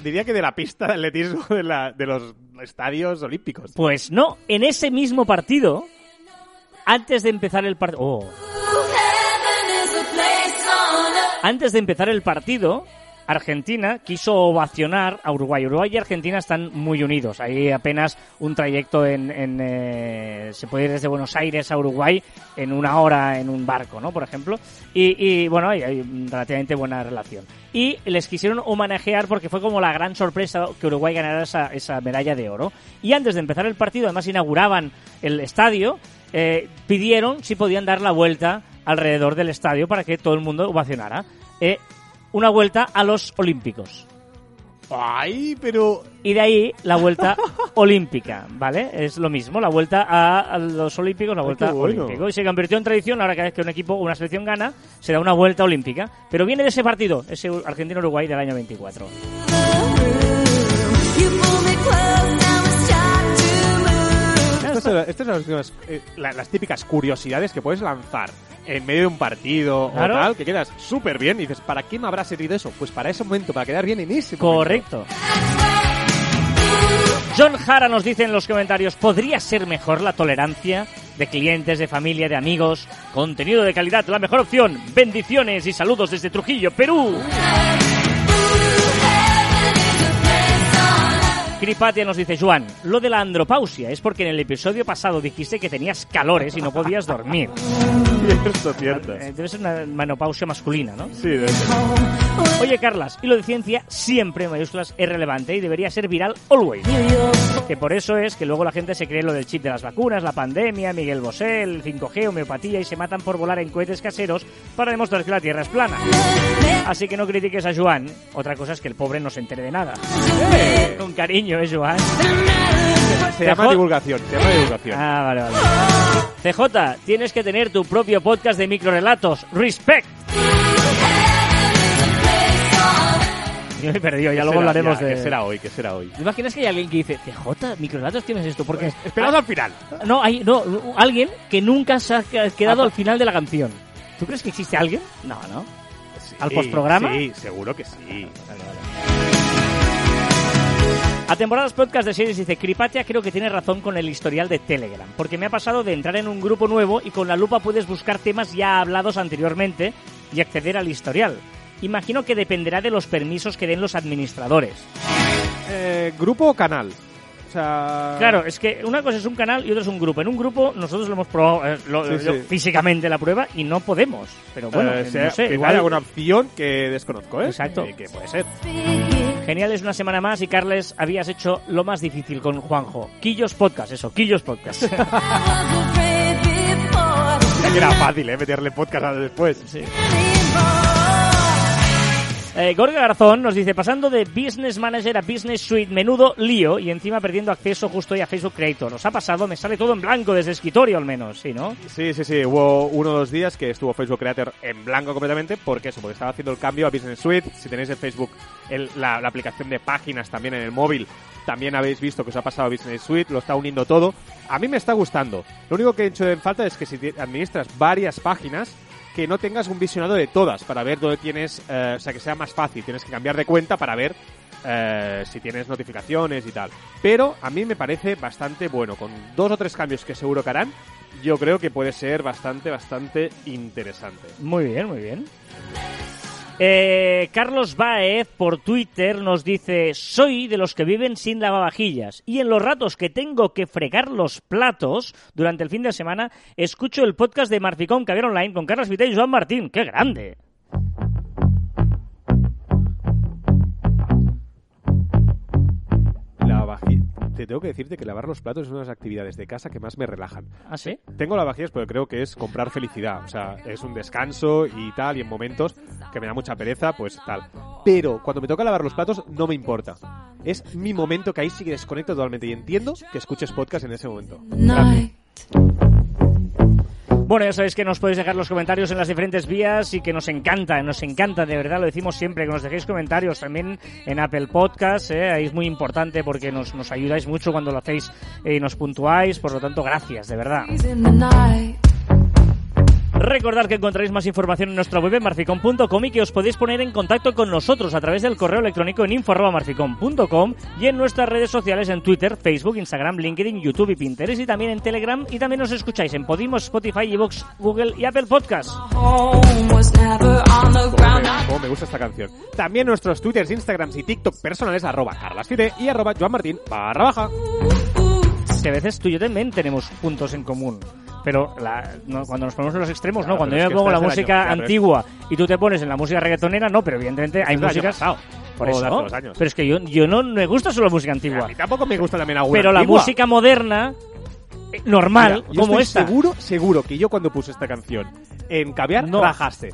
S2: diría que de la pista de atletismo de, los estadios olímpicos.
S1: Pues no, en ese mismo partido, antes de empezar el partido... Oh. Antes de empezar el partido, Argentina quiso ovacionar a Uruguay. Uruguay y Argentina están muy unidos. Hay apenas un trayecto en, eh, se puede ir desde Buenos Aires a Uruguay en una hora en un barco, ¿no? Por ejemplo. Y, bueno, hay, hay relativamente buena relación. Y les quisieron homenajear porque fue como la gran sorpresa que Uruguay ganara esa, esa medalla de oro. Y antes de empezar el partido, además inauguraban el estadio, eh, pidieron si podían dar la vuelta alrededor del estadio para que todo el mundo ovacionara. Eh, una vuelta a los Olímpicos.
S2: Ay, pero...
S1: Y de ahí la vuelta olímpica, ¿vale? Es lo mismo, la vuelta a, a los Olímpicos, la vuelta
S2: bueno.
S1: olímpica. Y se convirtió en tradición, ahora cada vez que un equipo o una selección gana, se da una vuelta olímpica. Pero viene de ese partido, ese Argentina-Uruguay del año 24.
S3: You pull me close, now it's time to move.
S2: Estas son, estas son las, eh, la- las típicas curiosidades que puedes lanzar en medio de un partido
S1: Claro.
S2: o tal, que quedas súper bien y dices, ¿para qué me habrá servido eso? Pues para ese momento, para quedar bien en ese momento.
S1: Correcto. John Jara nos dice en los comentarios, ¿podría ser mejor la tolerancia de clientes, de familia, de amigos? Contenido de calidad, la mejor opción. Bendiciones y saludos desde Trujillo, Perú. Cripatia nos dice, Juan, lo de la andropausia es porque en el episodio pasado dijiste que tenías calores y no podías dormir.
S2: Cierto, cierto.
S1: Eh, Debe ser una menopausia masculina, ¿no?
S2: Sí, debe ser.
S1: Oye, Carlas, y lo de ciencia siempre en mayúsculas es relevante y debería ser viral always. Que por eso es que luego la gente se cree lo del chip de las vacunas, la pandemia, Miguel Bosé, el 5G, homeopatía y se matan por volar en cohetes caseros para demostrar que la Tierra es plana. Así que no critiques a Joan. Otra cosa es que el pobre no se entere de nada. Con cariño, ¿eh, Joan?
S2: Se llama divulgación, se llama divulgación.
S1: Ah, vale, vale. CJ, tienes que tener tu propio podcast de microrelatos. Respect. Yo me he perdido, ya
S2: ¿Qué
S1: luego
S2: será?
S1: hablaremos
S2: Ya,
S1: de...
S2: ¿Qué será hoy? ¿Qué será hoy?
S1: ¿Te imaginas que hay alguien que dice, CJ, microrelatos tienes esto? Porque...
S2: Esperad al final.
S1: No, hay no, alguien que nunca se ha quedado
S2: Ah,
S1: al final de la canción. ¿Tú crees que existe alguien? No, ¿no? ¿Al
S2: Sí,
S1: postprograma?
S2: Sí, seguro que sí.
S1: A temporadas podcast de series dice, Cripatia creo que tiene razón con el historial de Telegram, porque me ha pasado de entrar en un grupo nuevo y con la lupa puedes buscar temas ya hablados anteriormente y acceder al historial. Imagino que dependerá de los permisos que den los administradores.
S2: Eh, ¿Grupo o canal? O sea...
S1: Claro, es que una cosa es un canal y otra es un grupo. En un grupo nosotros lo hemos probado eh, lo-
S2: Sí,
S1: lo-
S2: sí.
S1: físicamente la prueba y no podemos. Pero bueno,
S2: Eh, sea-
S1: no sé, igual...
S2: hay alguna opción que desconozco, ¿eh?
S1: Exacto.
S2: Que puede ser.
S1: Genial, es una semana más y Carles, habías hecho lo más difícil con Juanjo. Quillos Podcast, eso, Quillos Podcast.
S2: Era fácil, ¿eh? Meterle podcast a después.
S1: Eh, Gorga Garzón nos dice, pasando de Business Manager a Business Suite, menudo lío y encima perdiendo acceso justo hoy a Facebook Creator. ¿Os ha pasado? Me sale todo en blanco desde escritorio al menos, ¿sí, no?
S2: Sí, sí, sí. Hubo uno o dos días que estuvo Facebook Creator en blanco completamente. porque eso? Porque estaba haciendo el cambio a Business Suite. Si tenéis el Facebook, la, la aplicación de páginas también en el móvil, también habéis visto que os ha pasado Business Suite. Lo está uniendo todo. A mí me está gustando. Lo único que he hecho en falta es que si administras varias páginas, que no tengas un visionado de todas para ver dónde tienes, eh, o sea, que sea más fácil. Tienes que cambiar de cuenta para ver eh, si tienes notificaciones y tal. Pero a mí me parece bastante bueno. Con dos o tres cambios que seguro que harán, yo creo que puede ser bastante, bastante interesante.
S1: Muy bien, muy bien. Eh, Carlos Baez por Twitter nos dice, soy de los que viven sin lavavajillas y en los ratos que tengo que fregar los platos durante el fin de semana, escucho el podcast de Marficón Caviar Online con Carlos Vita y Joan Martín. ¡Qué grande!
S2: Te tengo que decirte que lavar los platos es una de las actividades de casa que más me relajan.
S1: ¿Ah, sí?
S2: Tengo lavavajillas porque creo que es comprar felicidad. O sea, es un descanso y tal, y en momentos que me da mucha pereza, pues tal. Pero cuando me toca lavar los platos, no me importa. Es mi momento que ahí sí que desconecto totalmente y entiendo que escuches podcast en ese momento.
S3: Night.
S1: Bueno, ya sabéis que nos podéis dejar los comentarios en las diferentes vías y que nos encanta, nos encanta, de verdad, lo decimos siempre, que nos dejéis comentarios también en Apple Podcast, ¿eh? ahí es muy importante porque nos, nos ayudáis mucho cuando lo hacéis y nos puntuáis, por lo tanto, gracias, de verdad. Recordad que encontraréis más información en nuestra web marficom.com y que os podéis poner en contacto con nosotros a través del correo electrónico en info.marficom.com y en nuestras redes sociales en Twitter, Facebook, Instagram, LinkedIn, YouTube y Pinterest y también en Telegram y también nos escucháis en Podimo, Spotify, Evox, Google y Apple
S3: the
S2: Cómo
S3: ground.
S2: me, gusta esta canción. También nuestros Twitters, Instagrams y TikTok personales arroba carlasfide y arroba joanmartin barra baja.
S1: Que a veces tú y yo también tenemos puntos en común. Pero la- no, cuando nos ponemos en los extremos,
S2: Claro,
S1: no. Cuando yo me pongo la música antigua y tú te pones en la música reggaetonera, no, pero evidentemente hay músicas. Por eso.
S2: años.
S1: Pero es que yo, yo no me gusta solo la música
S2: A
S1: antigua.
S2: mí tampoco me gusta también alguna
S1: Pero la
S2: antigua.
S1: música moderna, normal,
S2: Mira,
S1: como
S2: estoy
S1: esta.
S2: seguro, seguro que yo cuando puse esta canción en caviar
S1: No.
S2: rajaste.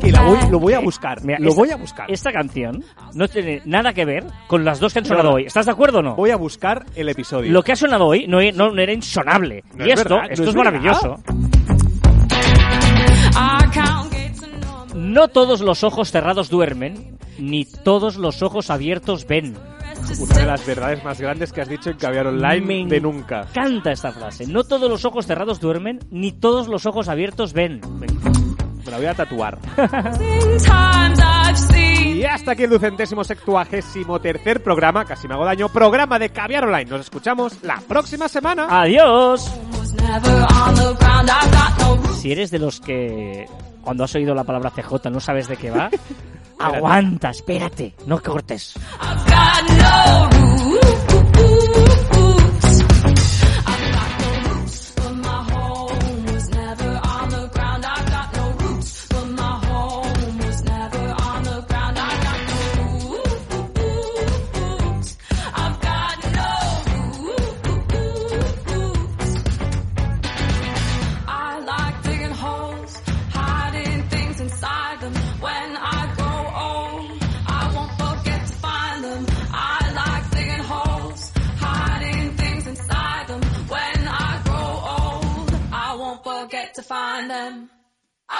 S2: Que la voy, lo voy a buscar.
S1: Mira,
S2: lo
S1: esta-
S2: voy a buscar.
S1: Esta canción no tiene nada que ver con las dos que han sonado
S2: No,
S1: hoy. ¿Estás de acuerdo o no?
S2: Voy a buscar el episodio.
S1: Lo que ha sonado hoy no, era insonable. Y
S2: es
S1: esto,
S2: verdad,
S1: esto
S2: es
S1: maravilloso. No todos los ojos cerrados duermen, ni todos los ojos abiertos ven.
S2: Una de las verdades más grandes que has dicho en caviar online
S1: Me
S2: de nunca.
S1: Canta esta frase. No todos los ojos cerrados duermen, ni todos los ojos abiertos ven.
S2: Me la voy a tatuar. Y hasta aquí el ducentésimo sextuagésimo tercer programa, casi me hago daño, programa de Caviar Online. Nos escuchamos la próxima semana.
S1: Adiós. Si eres de los que cuando has oído la palabra CJ no sabes de qué va, aguanta, espérate, no cortes.
S3: I've got no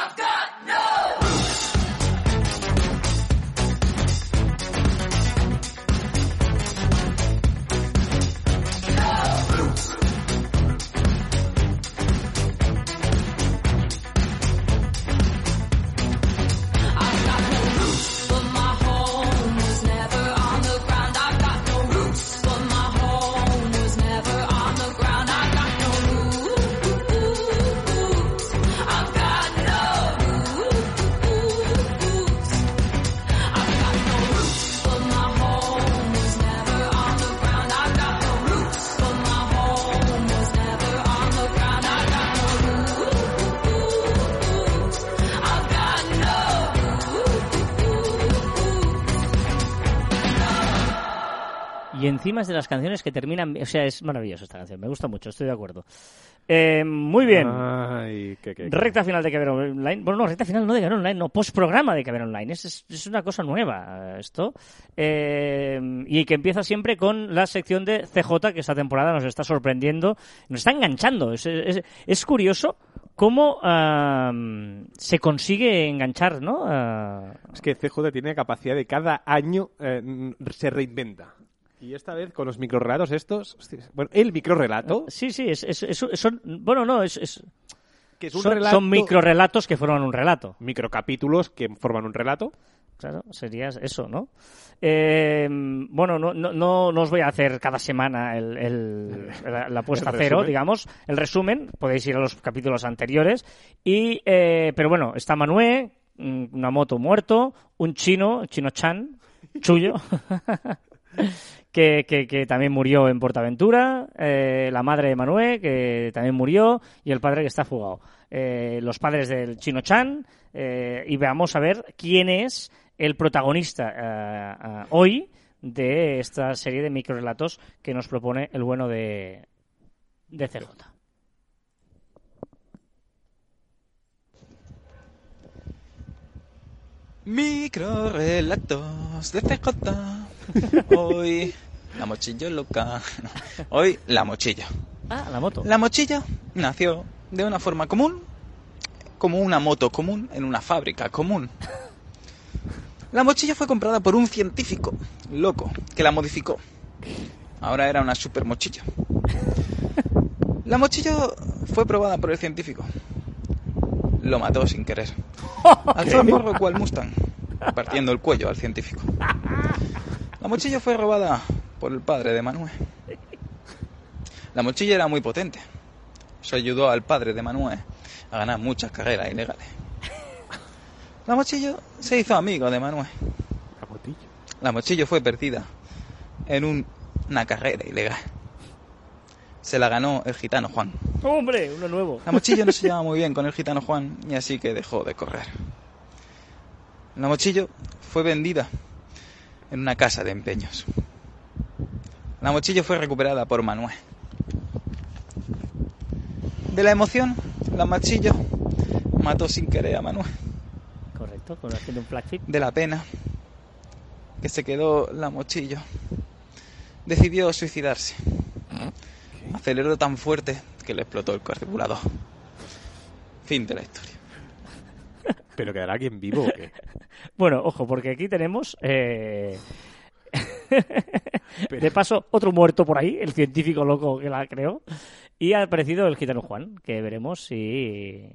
S3: I've got no
S1: encima es de las canciones que terminan, o sea, es maravillosa esta canción, me gusta mucho, estoy de acuerdo. Eh, muy bien.
S2: Ay, qué, qué, qué.
S1: Recta final de Caber Online. Bueno, no, recta final no de Caber Online, no, postprograma de Caber Online. Es, es, es una cosa nueva eh, esto. Eh, y que empieza siempre con la sección de CJ, que esta temporada nos está sorprendiendo, nos está enganchando. Es, es, curioso cómo ah, se consigue enganchar, ¿no? Ah,
S2: Es que CJ tiene capacidad de cada año eh, se reinventa. Y esta vez con los microrelatos estos, bueno, el microrelato,
S1: sí, sí, es, es, es- son, bueno, no, es, es-
S2: que es un
S1: son,
S2: relato,
S1: son microrelatos que forman un relato.
S2: microcapítulos que forman un relato.
S1: Claro, sería eso, ¿no? Eh, bueno, no, no, no, no os voy a hacer cada semana el, el- la, la puesta a
S2: El
S1: cero, digamos, el resumen. Podéis ir a los capítulos anteriores. Y, eh, pero bueno, está Manué, mm, una moto muerto, un chino, chino Chan, Chuyo, que, también murió en Portaventura, eh, la madre de Manué, que también murió, y el padre que está fugado. Eh, los padres del chino Chan, eh, y veamos a ver quién es el protagonista eh, hoy de esta serie de microrelatos que nos propone el bueno de, de CJ.
S4: Microrelatos de CJ. Hoy la mochilla loca. Hoy la mochilla.
S1: Ah, la moto.
S4: La mochilla nació de una forma común, como una moto común en una fábrica común. La mochilla fue comprada por un científico loco que la modificó. Ahora era una super mochilla. La mochilla fue probada por el científico. lo mató sin querer. Alzó el morro cual Mustang, partiendo el cuello al científico. La mochila fue robada por el padre de Manuel. La mochila era muy potente. Eso ayudó al padre de Manuel a ganar muchas carreras ilegales. La mochila se hizo amigo de Manuel.
S2: La motillo.
S4: La fue perdida en un- una carrera ilegal. Se la ganó el gitano Juan.
S1: ¡Hombre! Uno nuevo.
S4: La mochillo no se llevaba muy bien con el gitano Juan y así que dejó de correr. La mochillo fue vendida en una casa de empeños. La mochillo fue recuperada por Manuel. De la emoción, la mochillo mató sin querer a Manuel.
S1: Correcto, con haciendo un flagship.
S4: De la pena que se quedó la mochillo, decidió suicidarse. Aceleró tan fuerte que le explotó el carburador. Fin de la historia.
S2: ¿Pero quedará alguien vivo o qué?
S1: Bueno, ojo, porque aquí tenemos. eh, De paso, otro muerto por ahí, el científico loco que la creó. Y ha aparecido el gitano Juan, que veremos si.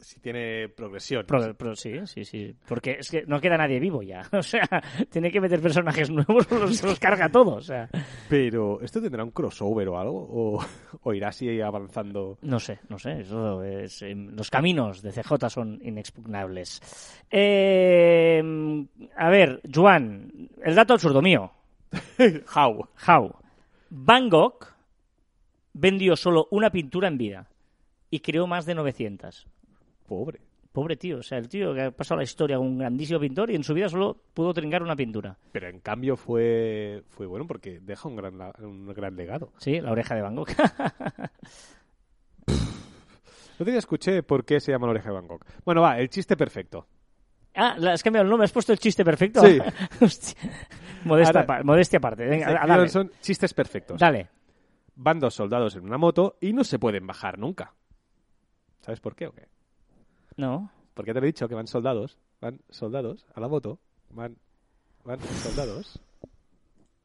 S2: Si tiene progresión.
S1: pro- pro- sí, sí, sí. Porque es que no queda nadie vivo ya. O sea, tiene que meter personajes nuevos, se los carga todos. O sea,
S2: Pero, ¿esto tendrá un crossover o algo? ¿O, o irá así avanzando?
S1: no sé, no sé. Eso es, eh, los caminos de CJ son inexpugnables. Eh, a ver, Juan, el dato absurdo mío.
S2: How?
S1: How. Van Gogh vendió solo una pintura en vida y creó más de 900.
S2: Pobre.
S1: Pobre tío, o sea, el tío que ha pasado la historia, un grandísimo pintor y en su vida solo pudo trincar una pintura.
S2: Pero en cambio fue, fue bueno porque deja un gran, un gran legado.
S1: Sí, la oreja de Van Gogh.
S2: No te escuché por qué se llama la oreja de Van Gogh. Bueno, va, el chiste perfecto.
S1: ah, has cambiado el nombre, has puesto el chiste perfecto.
S2: Sí.
S1: Modestia,
S2: Ahora-
S1: modestia aparte. Venga, dale.
S2: Son chistes perfectos.
S1: Dale.
S2: Van dos soldados en una moto y no se pueden bajar nunca. ¿Sabes por qué o qué?
S1: No.
S2: Porque te he dicho que van soldados, van soldados a la moto, van, van soldados